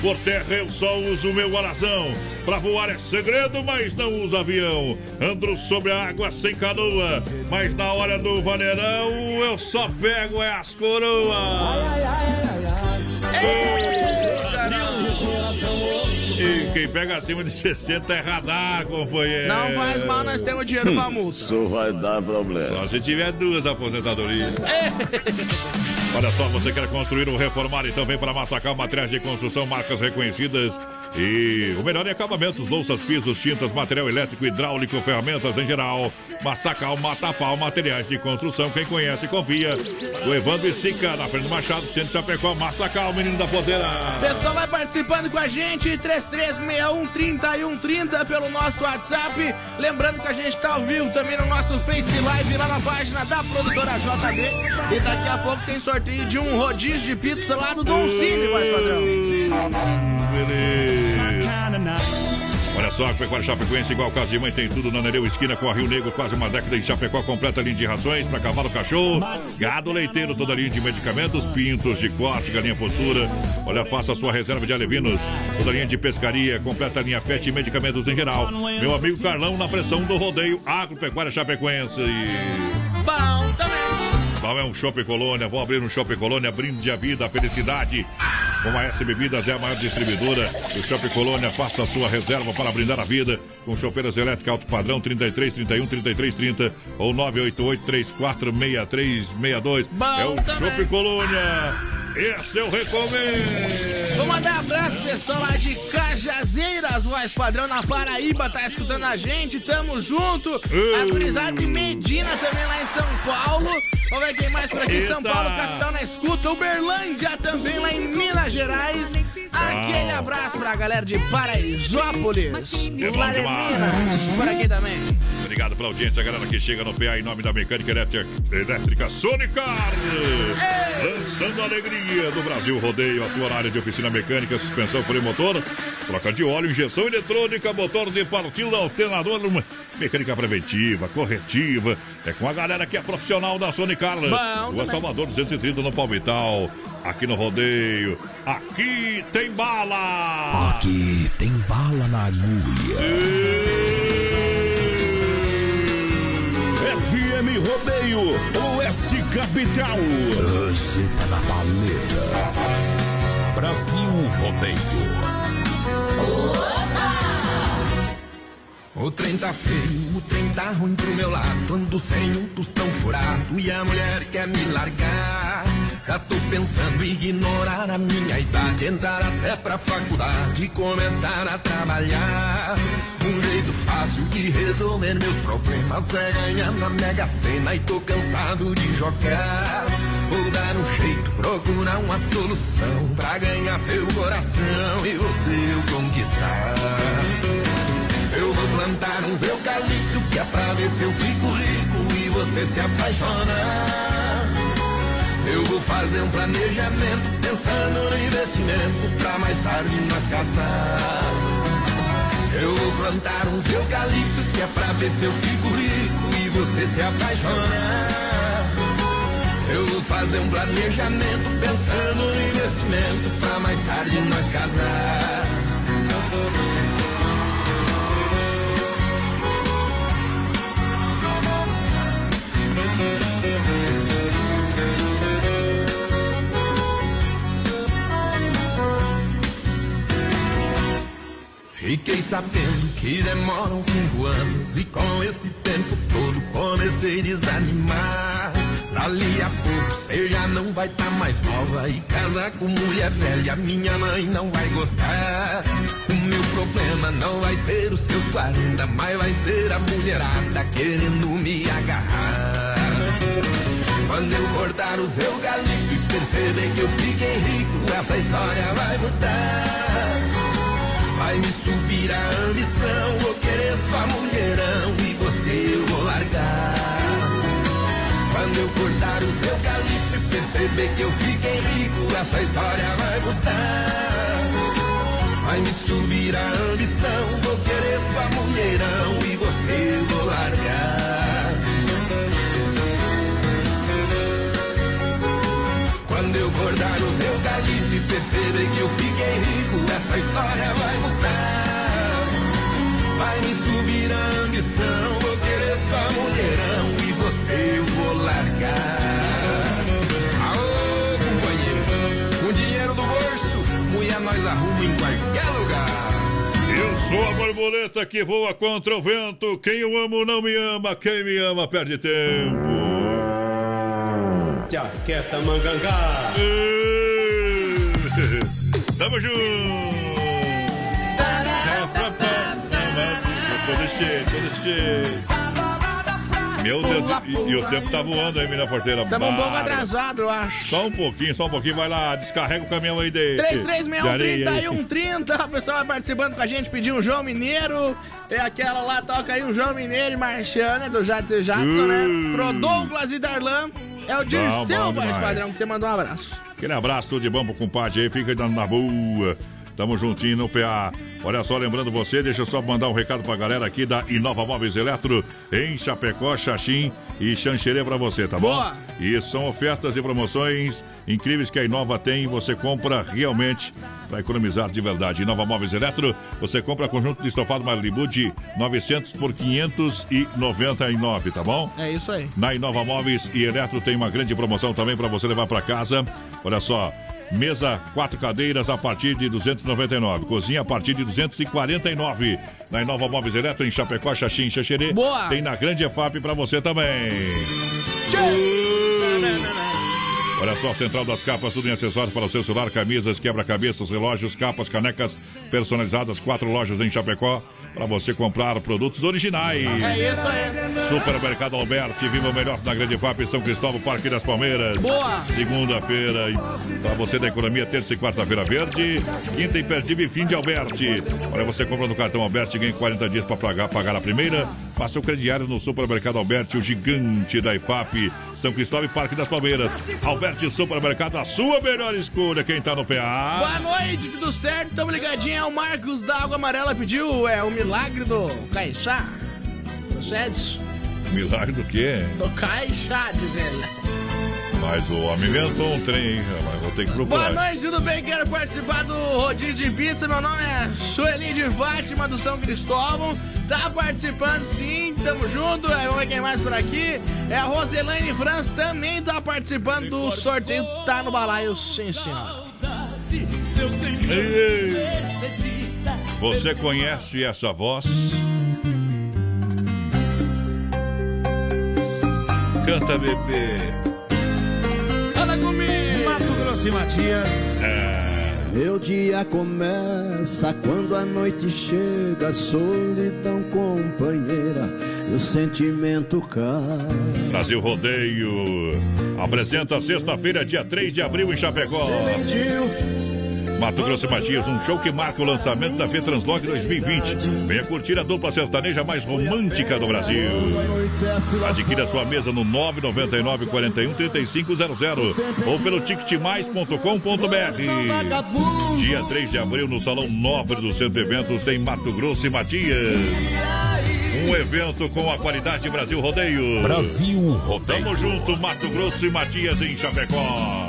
Por terra eu só uso meu alazão. Pra voar é segredo, mas não uso avião. Ando sobre a água sem canoa. Mas na hora do vaneirão eu só pego é as coroas. Quem pega acima de 60 é radar, companheiro. Não faz mal, nós temos dinheiro pra multa. Isso vai dar problema. Só se tiver duas aposentadorias. Olha só, você quer construir ou reformar, então vem para Massacal Materiais de Construção, marcas reconhecidas. E o melhor em acabamentos, louças, pisos, tintas, material elétrico, hidráulico, ferramentas em geral. Massacal, Matapau, materiais de construção. Quem conhece, confia. O Evandro e Sica, na frente do Machado, Centro Chapecó, Massacal, menino da podeira. Pessoal vai participando com a gente, 3361-3130 pelo nosso WhatsApp. Lembrando que a gente tá ao vivo também no nosso Face Live lá na página da produtora JD. E daqui a pouco tem sorteio de um rodízio de pizza lá do Dom Cine, mais padrão. Beleza. Olha só, a Pecuária Chapecoense, igual casa de mãe, tem tudo na Nereu Esquina com a Rio Negro, quase uma década em Chapecó, completa linha de rações para cavalo, cachorro, gado leiteiro, toda linha de medicamentos, pintos de corte, galinha postura. Olha, faça a sua reserva de alevinos, toda linha de pescaria, completa linha pet e medicamentos em geral. Meu amigo Carlão, na pressão do rodeio, Agropecuária Chapecoense. Bom também. Bom, é um Shopping Colônia, vou abrir um Shopping Colônia, brinde a vida, a felicidade. Com a S Bebidas é a maior distribuidora do Shopping Colônia. Faça a sua reserva para brindar a vida com chopeiras elétricas alto padrão 33 31 33 30 ou 988 34 6362. É o Shopping Colônia. Esse eu recomendo. Vou mandar um abraço, pessoal lá de Cajazeiras, voz padrão na Paraíba, tá escutando a gente, tamo junto. A gurizada de Medina também lá em São Paulo. Vamos ver quem mais por aqui, São Eita. Paulo, capital na escuta. Uberlândia também lá em Minas Gerais. Aquele abraço pra galera de Paraisópolis. É bom Lá de demais. Por aqui também. Obrigado pela audiência, galera que chega no PA em nome da Mecânica Elétrica, elétrica Sonicar. Lançando a alegria do Brasil Rodeio, a tua área de oficina mecânica, suspensão freio motor, troca de óleo, injeção eletrônica, motor de partida, alternador, mecânica preventiva, corretiva. É com a galera que é profissional da Sonicar. Bom Rua também. Salvador 230 no Palmital. Aqui no Rodeio. Aqui tem bala! Aqui tem bala na agulha. FM Rodeio, Oeste Capital. Você tá na paleta. Brasil Rodeio. O trem tá feio, o trem tá ruim pro meu lado. Ando sem um tostão furado e a mulher quer me largar. Já tô pensando em ignorar a minha idade, entrar até pra faculdade e começar a trabalhar. Um fácil de resolver meus problemas é ganhar na Mega Sena e tô cansado de jogar. Vou dar um jeito, procurar uma solução pra ganhar seu coração e você eu conquistar. Eu vou plantar uns eucalipto que é pra ver se eu fico rico e você se apaixona. Eu vou fazer um planejamento pensando no investimento pra mais tarde nós casar. Eu vou plantar uns eucalipto que é pra ver se eu fico rico e você se apaixona. Eu vou fazer um planejamento pensando no investimento pra mais tarde nós casar. Fiquei sabendo que demoram cinco anos e com esse tempo todo comecei a desanimar. Dali a pouco você já não vai tá mais nova e casar com mulher velha minha mãe não vai gostar. O meu problema não vai ser os seus 40, mas vai ser a mulherada querendo me agarrar. Quando eu cortar os eucaliptos e perceber que eu fiquei rico, essa história vai mudar. Vai me subir a ambição, vou querer só mulherão e você eu vou largar. Quando eu cortar os eucaliptos e perceber que eu fiquei rico, essa história vai mudar. Vai me subir a ambição, vou querer só mulherão e você eu vou largar. Quando eu cortar os eucaliptos e perceber que eu fiquei rico, essa história vai mudar. Vai me subir a ambição, vou querer só mulherão e você eu vou largar. Aô, companheiro, com dinheiro no bolso, mulher nós arruma em qualquer lugar. Eu sou a borboleta que voa contra o vento. Quem eu amo não me ama, quem me ama perde tempo. Jaqueta mangangá. Tamo junto. Todo desse jeito, todo desse jeito. Meu Deus, e, e o tempo tá voando aí, minha porteira. Estamos um pouco atrasado, eu acho. Só um pouquinho, só um pouquinho. Vai lá, descarrega o caminhão aí de. de 3361 areia aí. 3130, o pessoal vai participando com a gente, pediu um João Mineiro. É aquela lá, toca aí um João Mineiro e Marciana, do Jadson Jackson, né? Uh. Pro Douglas e Darlan. É o Dirceu, voz demais. padrão, que você mandou um abraço. Aquele abraço, tudo de bom pro compadre aí, fica dando na boa. Tamo juntinho no PA. Olha só, lembrando você, deixa eu só mandar um recado pra galera aqui da Inova Móveis Eletro, em Chapecó, Xaxim e Xanxerê pra você, tá bom? Boa. E são ofertas e promoções incríveis que a Inova tem e você compra realmente para economizar de verdade. Inova Móveis Eletro, você compra conjunto de estofado Malibu de 900 por 599, tá bom? É isso aí. Na Inova Móveis e Eletro tem uma grande promoção também para você levar para casa. Olha só, Mesa, quatro cadeiras a partir de 299. Cozinha a partir de 249. Na Inova Móveis Eletro, em Chapecó, Xaxim, Xaxerê. Boa! Tem na Grande EFAP pra você também. Olha só, Central das Capas, tudo em acessórios para o seu celular, camisas, quebra-cabeças, relógios, capas, canecas personalizadas, quatro lojas em Chapecó para você comprar produtos originais. É isso aí. Supermercado Alberti, viva o melhor na Grande FAP São Cristóvão, Parque das Palmeiras. Boa! Segunda-feira, para você da economia, terça e quarta-feira verde, quinta imperdível e fim de Alberti. Olha, você compra no cartão Alberti, ganha 40 dias para pagar, pagar a primeira. Faça o crediário no Supermercado Alberti, o gigante da IFAP, São Cristóvão e Parque das Palmeiras. Alberti Supermercado, a sua melhor escolha. Quem tá no PA? Boa noite, tudo certo? Tamo ligadinho. É o Marcos da Água Amarela pediu é, o milagre do Caixá. Procede? Milagre do quê? Do Caixá, diz ele. Mas o homem inventou um trem, hein? Mas vou ter que procurar. Boa noite, tudo bem? Quero participar do rodízio de pizza. Meu nome é Sueli de Fátima, do São Cristóvão. Tá participando sim, tamo junto. É, vamos ver quem mais por aqui. É a Roselaine Franz também tá participando do sorteio. Tá no balaio, sim, senhor. Ei, ei. Você conhece essa voz? Canta, bebê. Comigo. Mato Grosso e Matias. É. Meu dia começa quando a noite chega, solidão companheira, e o sentimento cai. Brasil Rodeio apresenta sexta-feira, dia 3 de abril, em Chapecó. Mato Grosso e Matias, um show que marca o lançamento da Fetranslog 2020. Venha curtir a dupla sertaneja mais romântica do Brasil. Adquira sua mesa no 999 41 3500 ou pelo ticketmais.com.br. Dia 3 de abril no Salão Nobre do Centro Eventos tem Mato Grosso e Matias. Um evento com a qualidade Brasil Rodeio. Brasil Rodeio. Tamo junto, Mato Grosso e Matias em Chapecó.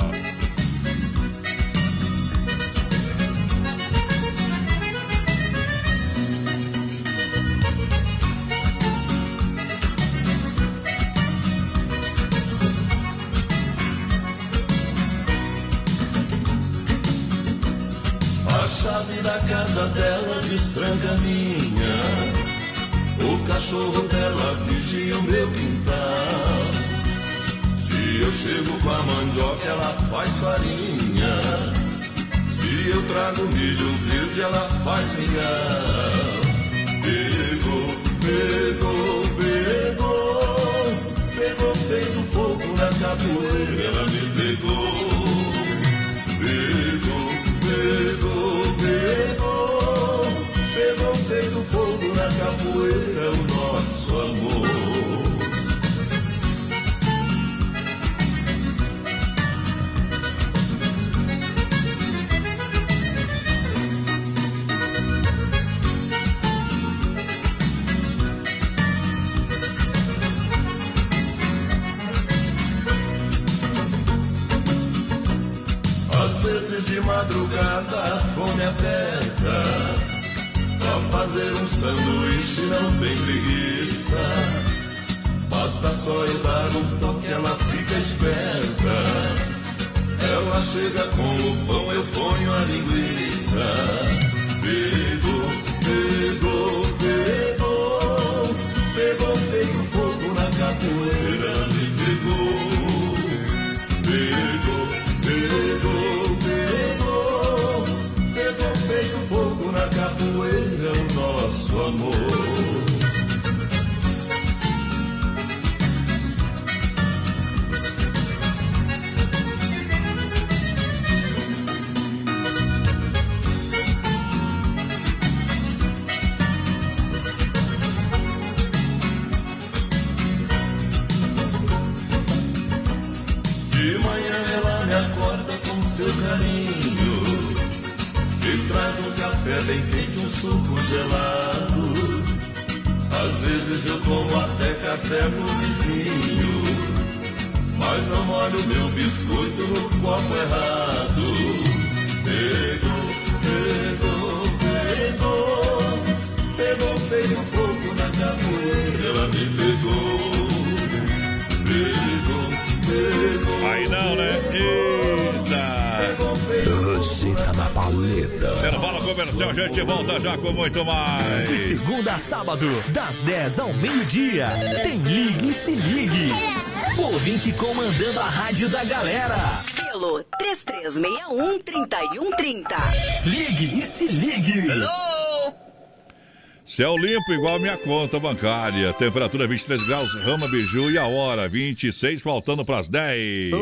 Com a mandioca, ela faz farinha. Se eu trago milho verde, ela faz mingau. Pegou, pegou, pegou. Pegou feito fogo na capoeira, ela me pegou. Pegou, das 10 ao meio-dia, tem Ligue e Se Ligue. O ouvinte comandando a rádio da galera. Céu limpo igual a minha conta bancária. Temperatura 23 graus, rama biju e a hora 26, faltando para as 10.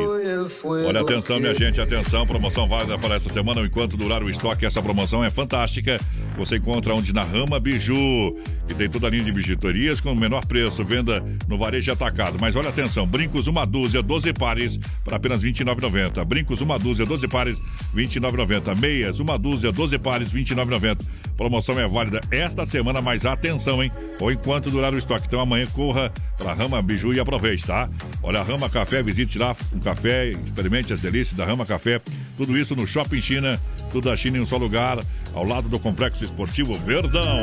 Olha, atenção, minha gente, atenção. Promoção válida para essa semana, enquanto durar o estoque. Essa promoção é fantástica. Você encontra onde? Na Rama Biju, que tem toda a linha de bijuterias com o menor preço, venda no varejo atacado. Mas olha, atenção, brincos uma dúzia, 12 pares, por apenas R$ 29,90. Brincos uma dúzia, 12 pares, R$ 29,90. Meias, uma dúzia, 12 pares, R$ 29,90. Promoção é válida esta semana, mas atenção, hein? Ou enquanto durar o estoque. Então amanhã corra para Rama Biju e aproveite, tá? Olha, Rama Café, visite lá um café, experimente as delícias da Rama Café. Tudo isso no Shopping China, tudo da China em um só lugar, ao lado do Complexo Esportivo Verdão.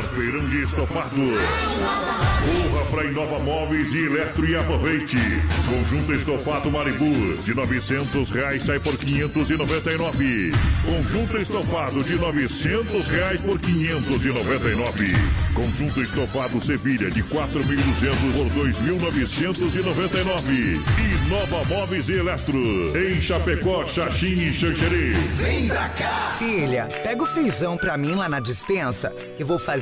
feirão de estofado. Corra para Inova Móveis e Eletro e aproveite. Conjunto estofado Maribu de 900 reais sai por 599. Conjunto estofado de 900 reais por 599. Conjunto estofado Sevilha de 4.200 por 2.999. Inova Móveis e Eletro em Chapecó, Xaxim e Xanxerê. Vem pra cá! Filha, pega o feijão pra mim lá na dispensa, que vou fazer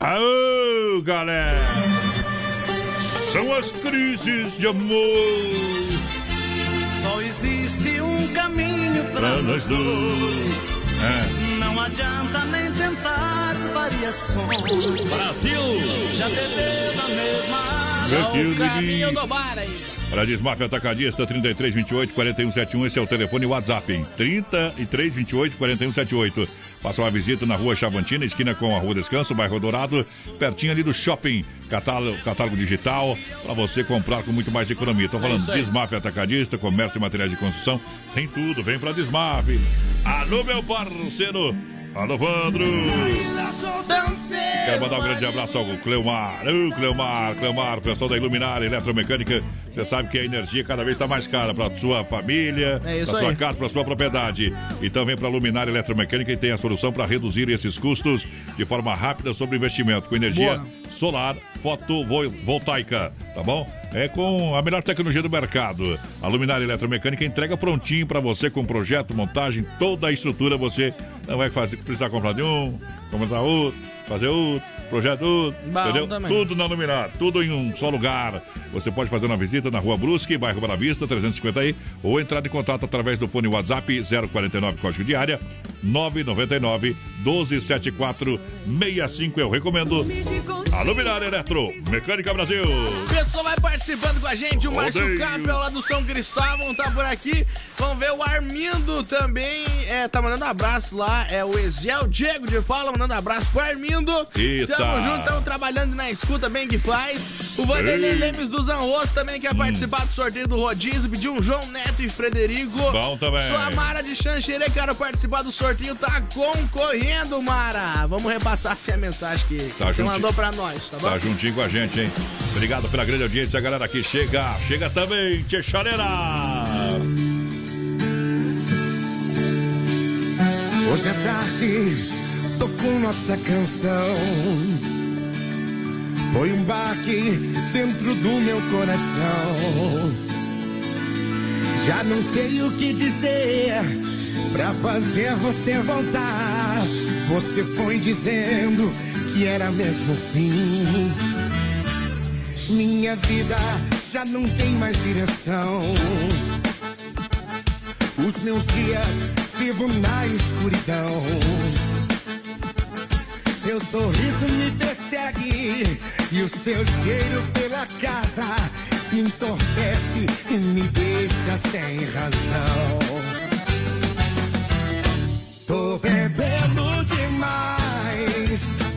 Aô, galera! São as crises de amor. Só existe um caminho pra Pra nós dois. É. Não adianta nem tentar variações. Brasil! Já bebeu na mesma água. Aqui o Caminho do bar aí. Para Desmafia Atacadista, 3328 4171, esse é o telefone WhatsApp, hein? 3328 4178. Faça uma visita na rua Chavantina, esquina com a Rua Descanso, bairro Dourado, pertinho ali do shopping. Catálogo, catálogo digital, para você comprar com muito mais economia. Estou falando isso aí. Desmafia Atacadista, comércio e materiais de construção, tem tudo, vem para Desmafia. Alô, meu parceiro, alô, Vandro. Quero mandar um grande abraço ao Cleomar. Ô, Cleomar, Cleomar, pessoal da Iluminar Eletromecânica. Você sabe que a energia cada vez está mais cara para sua família, É para sua casa, para sua propriedade. Então vem para a Luminar Eletromecânica e tem a solução para reduzir esses custos de forma rápida sobre investimento com energia Boa. solar fotovoltaica, tá bom? É com a melhor tecnologia do mercado. A Luminária Eletromecânica entrega prontinho para você com projeto, montagem, toda a estrutura. Você não vai fazer, precisar comprar de um, comprar outro, fazer outro, projeto Bom entendeu? também. Tudo na Luminar, tudo em um só lugar. Você pode fazer uma visita na Rua Brusque, bairro Bela Vista, 350 aí, ou entrar em contato através do fone WhatsApp 049 código de área 999 1274 65. Eu recomendo. A Luminar Eletro, Mecânica Brasil. O pessoal vai participando com a gente. O Márcio. Capel lá do São Cristóvão tá por aqui. Vamos ver o Armindo também. É, tá mandando abraço lá. É o Eziel Diego de Paula mandando abraço pro Armindo. Tamo junto, tamo trabalhando na escuta bem que faz. O Vanderlei Ei. Hum. Lemes do Zanrosso também quer participar do sorteio do rodízio. Pediu um João Neto e Frederico. Bom também. Sua Mara de Xanxerê, quero participar do sorteio. Tá concorrendo, Mara. Vamos repassar assim a mensagem que Tá você juntinho. mandou pra nós, tá bom? Tá juntinho com a gente, hein? Obrigado pela grande audiência, galera aqui. Chega, chega também, Tchê Chaleira. Hoje à tarde tocou nossa canção. Foi um baque dentro do meu coração. Já não sei o que dizer pra fazer você voltar. Você foi dizendo que era mesmo o fim. Minha vida já não tem mais direção. Os meus dias vivo na escuridão. Seu sorriso me persegue e o seu cheiro pela casa entorpece e me deixa sem razão. Tô bebendo demais.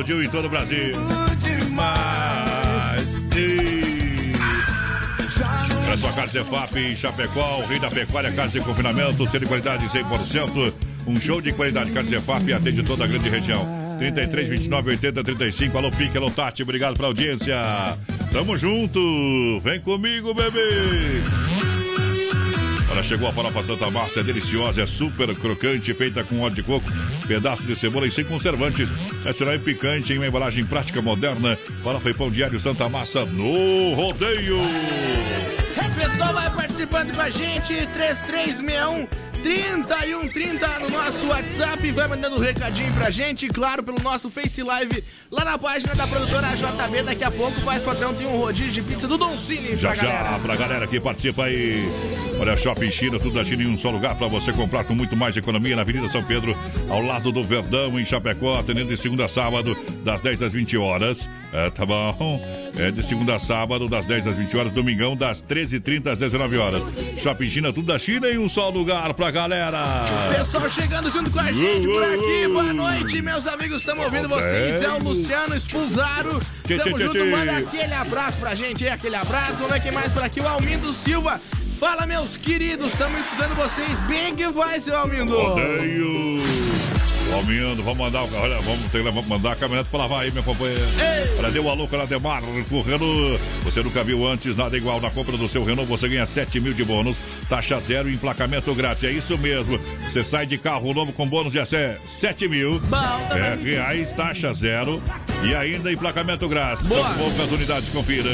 Em todo o Brasil. Demais. Olha só, Carne Zefap em Chapecó, o rei da pecuária, carne de confinamento, sendo de qualidade 100%. Um show de qualidade. Carne Zefap atende toda a grande região. 33, 29, 80, 35. Alô, Pique, alô, Tati, obrigado pela audiência. Tamo junto. Vem comigo, bebê. Olha, chegou a farofa Santa Massa, é deliciosa, é super crocante, feita com óleo de coco, pedaço de cebola e sem conservantes. Nacional e picante em uma embalagem prática moderna. Farofa e pão diário Santa Massa no rodeio. Pessoal vai participando com a gente, 3361 3130 no nosso WhatsApp, vai mandando um recadinho pra gente, claro, pelo nosso Face Live lá na página da produtora JB. Daqui a pouco, faz padrão, tem um rodízio de pizza do Don Cine Já pra galera. já, pra galera que participa aí. Olha, Shopping China, tudo da China em um só lugar pra você comprar com muito mais economia na Avenida São Pedro, ao lado do Verdão, em Chapecó, atendendo de segunda a sábado, das 10 às 20 horas. É, tá bom? É de segunda a sábado, das 10 às 20 horas, domingão, das 13h30 às 19 horas. Shopping China, tudo da China em um só lugar pra galera. Pessoal chegando junto com a gente por aqui. Boa noite, meus amigos. Estamos ouvindo vocês. É o Luciano. Tchê, Tamo junto. Manda aquele abraço pra gente aí, aquele abraço. Vamos ver quem mais por aqui. O Almindo Silva. Fala, meus queridos. Estamos escutando vocês. Bem que vai, seu Almindo. Rodeio. Vamos mandar, o- olha, vamos ter, vamos mandar a caminhonete pra lavar aí, meu companheiro. Olha, deu a louca na Demar com o Renault. Você nunca viu antes, nada igual. Na compra do seu Renault, você ganha 7 mil de bônus, taxa zero e emplacamento grátis. É isso mesmo. Você sai de carro novo com bônus de até 7 mil. É, reais, taxa zero e ainda emplacamento grátis. Boa. São poucas unidades, confira.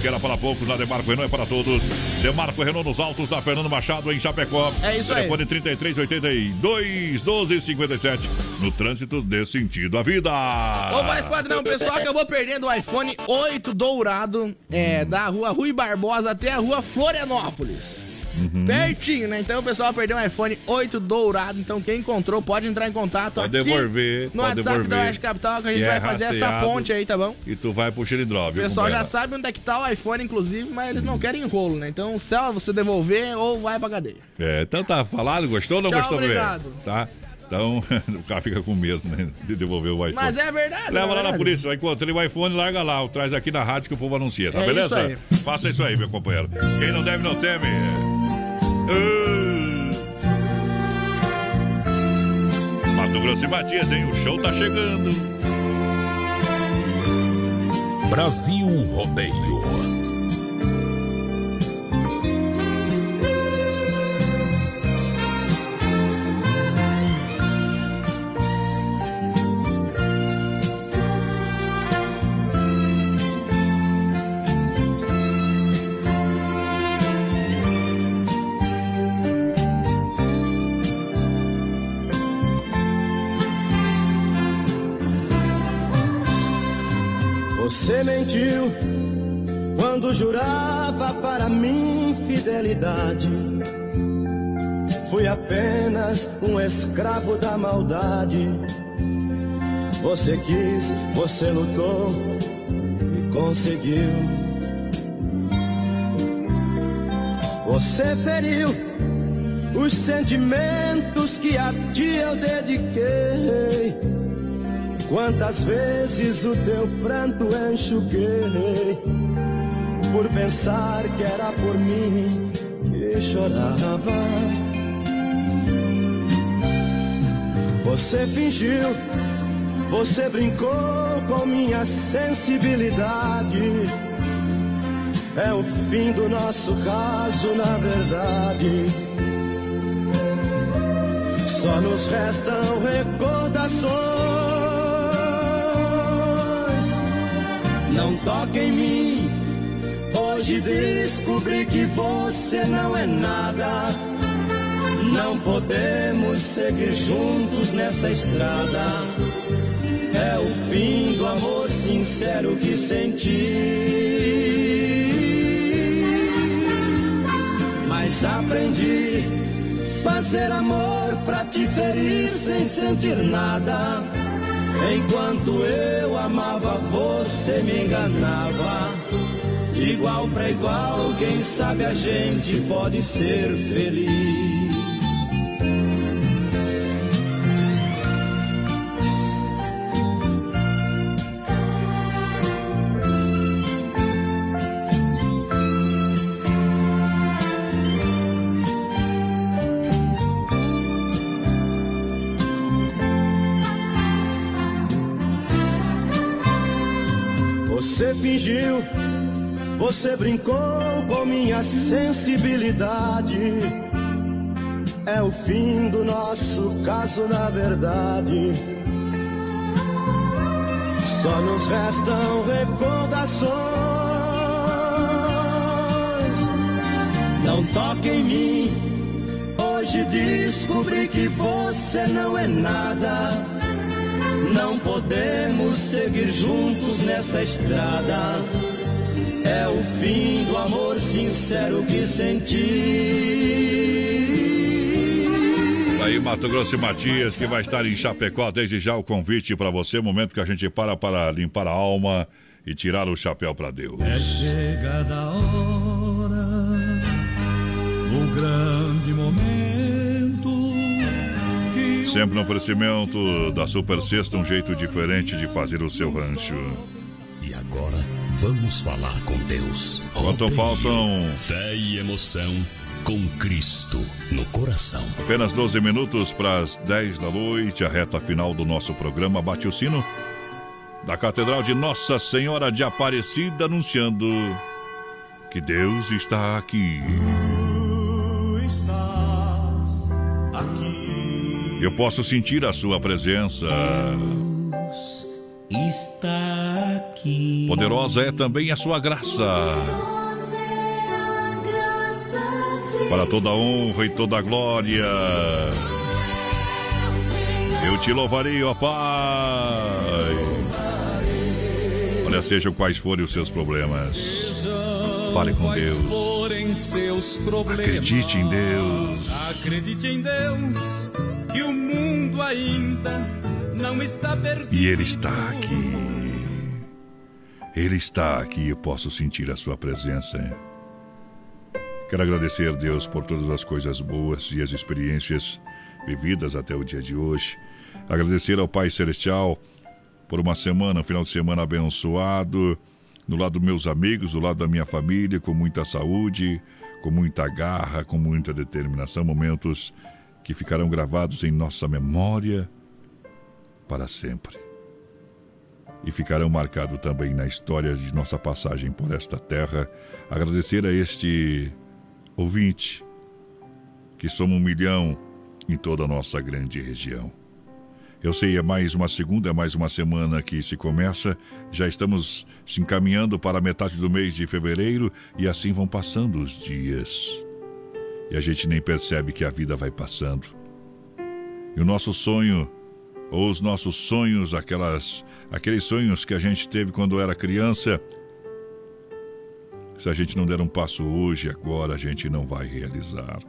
Que era para poucos, na Demarco Renault é para todos. Demarco Renault nos altos da Fernando Machado, em Chapecó. É isso aí. Telefone 3382 1257. No trânsito dê sentido à vida. Ô, mais padrão, o pessoal acabou perdendo o iPhone 8 dourado é, da rua Rui Barbosa até a rua Florianópolis. Uhum. Pertinho, né? Então o pessoal perdeu um iPhone 8 dourado. Então quem encontrou pode entrar em contato Pode aqui devolver, no WhatsApp da devolver. Oeste Capital que a gente E vai é fazer essa ponte aí, tá bom? E tu vai pro Xilindró, O viu? pessoal já sabe onde é que tá o iPhone, inclusive, mas eles não querem enrolo, né? Então, se ela você devolver ou vai pra cadeia. É, então tá falado, gostou ou não Tchau, gostou, obrigado. velho? Tá? Então, o cara fica com medo, né? De devolver o iPhone. Mas é verdade. Leva é lá na verdade. polícia, encontrei o iPhone, larga lá, traz aqui na rádio que o povo anuncia, tá É beleza? isso Faça isso aí, meu companheiro. Quem não deve, não teme. Uh. Mato Grosso e Matias, hein? O show tá chegando. Brasil Rodeio. Jurava para mim fidelidade. Fui apenas um escravo da maldade. Você quis, você lutou e conseguiu. Você feriu os sentimentos que a ti eu dediquei. Quantas vezes o teu pranto enxuguei por pensar que era por mim que chorava. Você fingiu, você brincou com minha sensibilidade. É o fim do nosso caso, na verdade. Só nos restam recordações. Não toque em mim. Hoje descobri que você não é nada. Não podemos seguir juntos nessa estrada. É o fim do amor sincero que senti. Mas aprendi fazer amor pra te ferir sem sentir nada. Enquanto eu amava, você me enganava. De igual pra igual, quem sabe a gente pode ser feliz. Você fingiu, você brincou com minha sensibilidade. É o fim do nosso caso, na verdade. Só nos restam recordações. Não toque em mim. Hoje descobri que você não é nada. Não podemos seguir juntos nessa estrada. Fim do amor sincero que senti. Aí, Mato Grosso e Matias, que vai estar em Chapecó. Desde já o convite para você, momento que a gente para para limpar a alma e tirar o chapéu para Deus. É chegada a hora, o grande momento Sempre no oferecimento da Super Sexta, um jeito diferente de fazer o seu rancho. E agora vamos falar com Deus. Quanto faltam Fé e emoção com Cristo no coração. apenas 12 minutos para as 10 da noite, a reta final do nosso programa Bate o Sino da Catedral de Nossa Senhora de Aparecida, anunciando que Deus está aqui. tu estás aqui. Eu posso sentir a sua presença. Está aqui. Poderosa é também a sua graça. Para toda honra e toda glória. Eu te louvarei, ó Pai. Olha, sejam quais forem os seus problemas. Fale com Quais Deus. forem em seus problemas. Acredite em Deus. Acredite em Deus, que o mundo ainda. E Ele está aqui. Ele está aqui, eu posso sentir a Sua presença. Quero agradecer a Deus por todas as coisas boas e as experiências vividas até o dia de hoje. Agradecer ao Pai Celestial por uma semana, um final de semana abençoado, do lado dos meus amigos, do lado da minha família, com muita saúde, com muita garra, com muita determinação, momentos que ficarão gravados em nossa memória para sempre. E ficarão marcados também na história de nossa passagem por esta terra. Agradecer a este ouvinte, que somos um milhão em toda a nossa grande região. Eu sei, é mais uma segunda, é mais uma semana que se começa. Já estamos se encaminhando para a metade do mês de fevereiro e assim vão passando os dias. E a gente nem percebe que a vida vai passando. E o nosso sonho, ou os nossos sonhos, aquelas, aqueles sonhos que a gente teve quando era criança, se a gente não der um passo hoje, agora, a gente não vai realizar.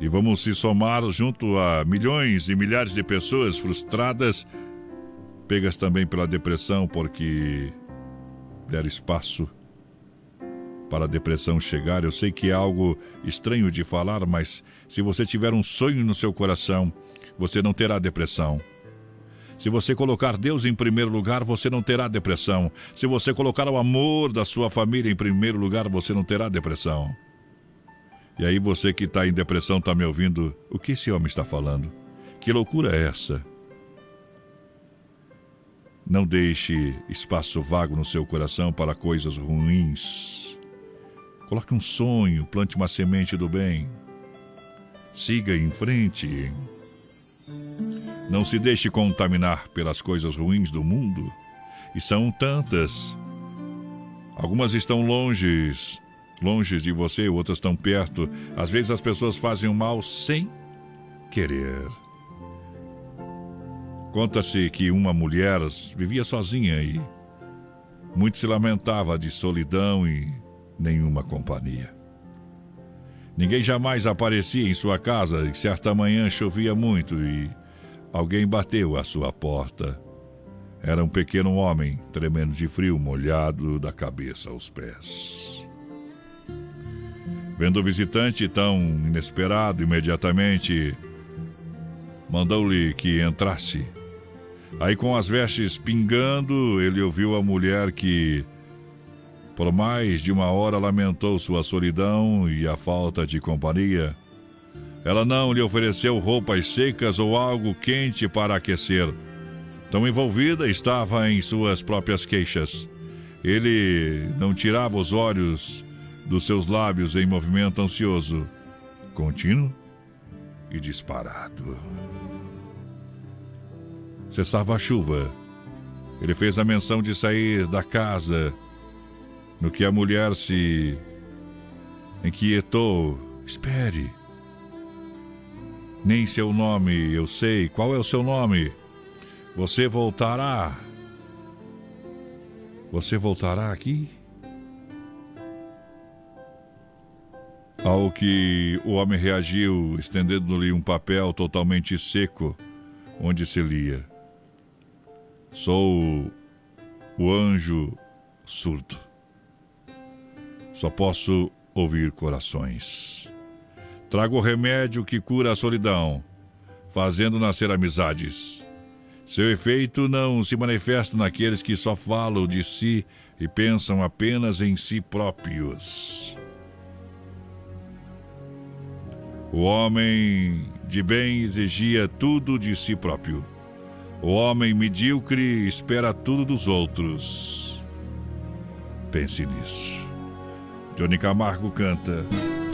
E vamos se somar junto a milhões e milhares de pessoas frustradas, pegas também pela depressão, porque der espaço para a depressão chegar. Eu sei que é algo estranho de falar, mas se você tiver um sonho no seu coração, você não terá depressão. Se você colocar Deus em primeiro lugar, você não terá depressão. Se você colocar o amor da sua família em primeiro lugar, você não terá depressão. E aí você que está em depressão está me ouvindo, o que esse homem está falando? Que loucura é essa? Não deixe espaço vago no seu coração para coisas ruins. Coloque um sonho, plante uma semente do bem. Siga em frente. Não se deixe contaminar pelas coisas ruins do mundo. E são tantas. Algumas estão longe, longe de você, outras estão perto. Às vezes as pessoas fazem o mal sem querer. Conta-se que uma mulher vivia sozinha e muito se lamentava de solidão e nenhuma companhia. Ninguém jamais aparecia em sua casa e certa manhã chovia muito e alguém bateu à sua porta. Era um pequeno homem, tremendo de frio, molhado da cabeça aos pés. Vendo o visitante tão inesperado, imediatamente mandou-lhe que entrasse. Aí, com as vestes pingando, ele ouviu a mulher que, por mais de uma hora, lamentou sua solidão e a falta de companhia. Ela não lhe ofereceu roupas secas ou algo quente para aquecer. Tão envolvida estava em suas próprias queixas. Ele não tirava os olhos dos seus lábios em movimento ansioso, contínuo e disparado. Cessava a chuva. Ele fez a menção de sair da casa, no que a mulher se inquietou. Espere. Nem seu nome eu sei. Qual é o seu nome? Você voltará. Você voltará aqui? Ao que o homem reagiu, estendendo-lhe um papel totalmente seco, onde se lia: Sou o anjo surdo. Só posso ouvir corações. Trago o remédio que cura a solidão, fazendo nascer amizades. Seu efeito não se manifesta naqueles que só falam de si e pensam apenas em si próprios. O homem de bem exigia tudo de si próprio. O homem medíocre espera tudo dos outros. Pense nisso. Johnny Camargo canta: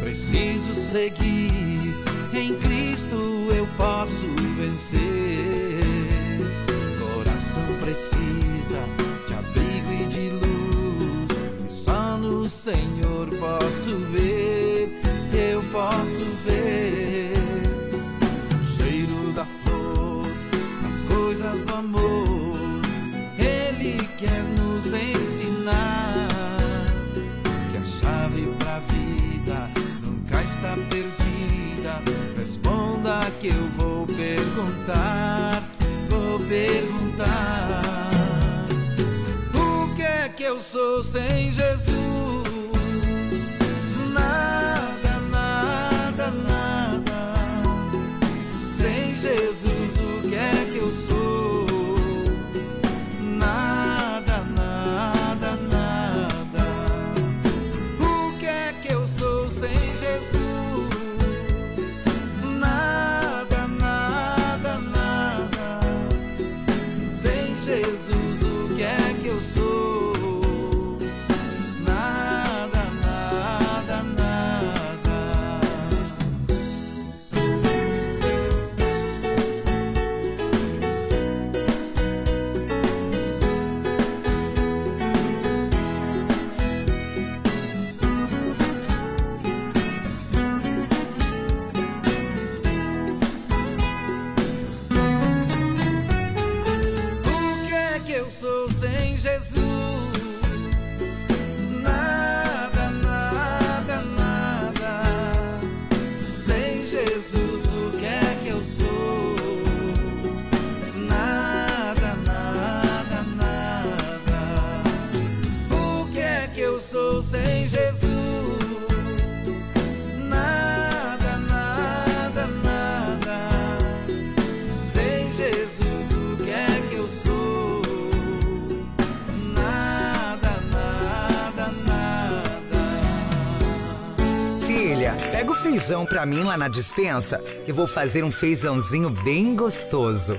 Preciso seguir perguntar, vou perguntar. O que é que eu sou sem Jesus? Feijão pra mim lá na dispensa, que vou fazer um feijãozinho bem gostoso.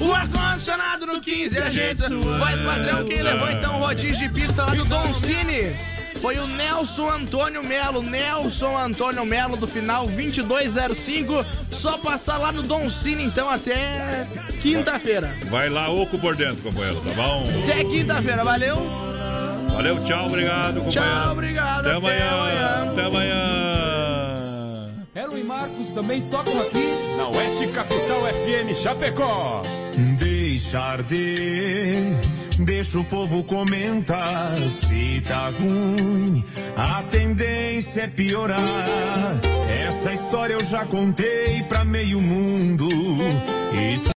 O ar-condicionado no 15, a gente faz padrão. Quem levou então o rodízio de pizza lá do Don Cine? Foi o Nelson Antônio Melo. Nelson Antônio Melo do final 2205. Só passar lá no Don Cine então até quinta-feira. Vai lá, oco por dentro, companheiro, tá bom? Até quinta-feira, valeu? Valeu, tchau, obrigado, companheiro. Tchau, obrigado. Até amanhã. Até amanhã. Erwin e Marcos também tocam aqui na Oeste Capital FM Chapecó. Deixar de, deixa o povo comentar. Se tá ruim, a tendência é piorar. Essa história eu já contei pra meio mundo. Isso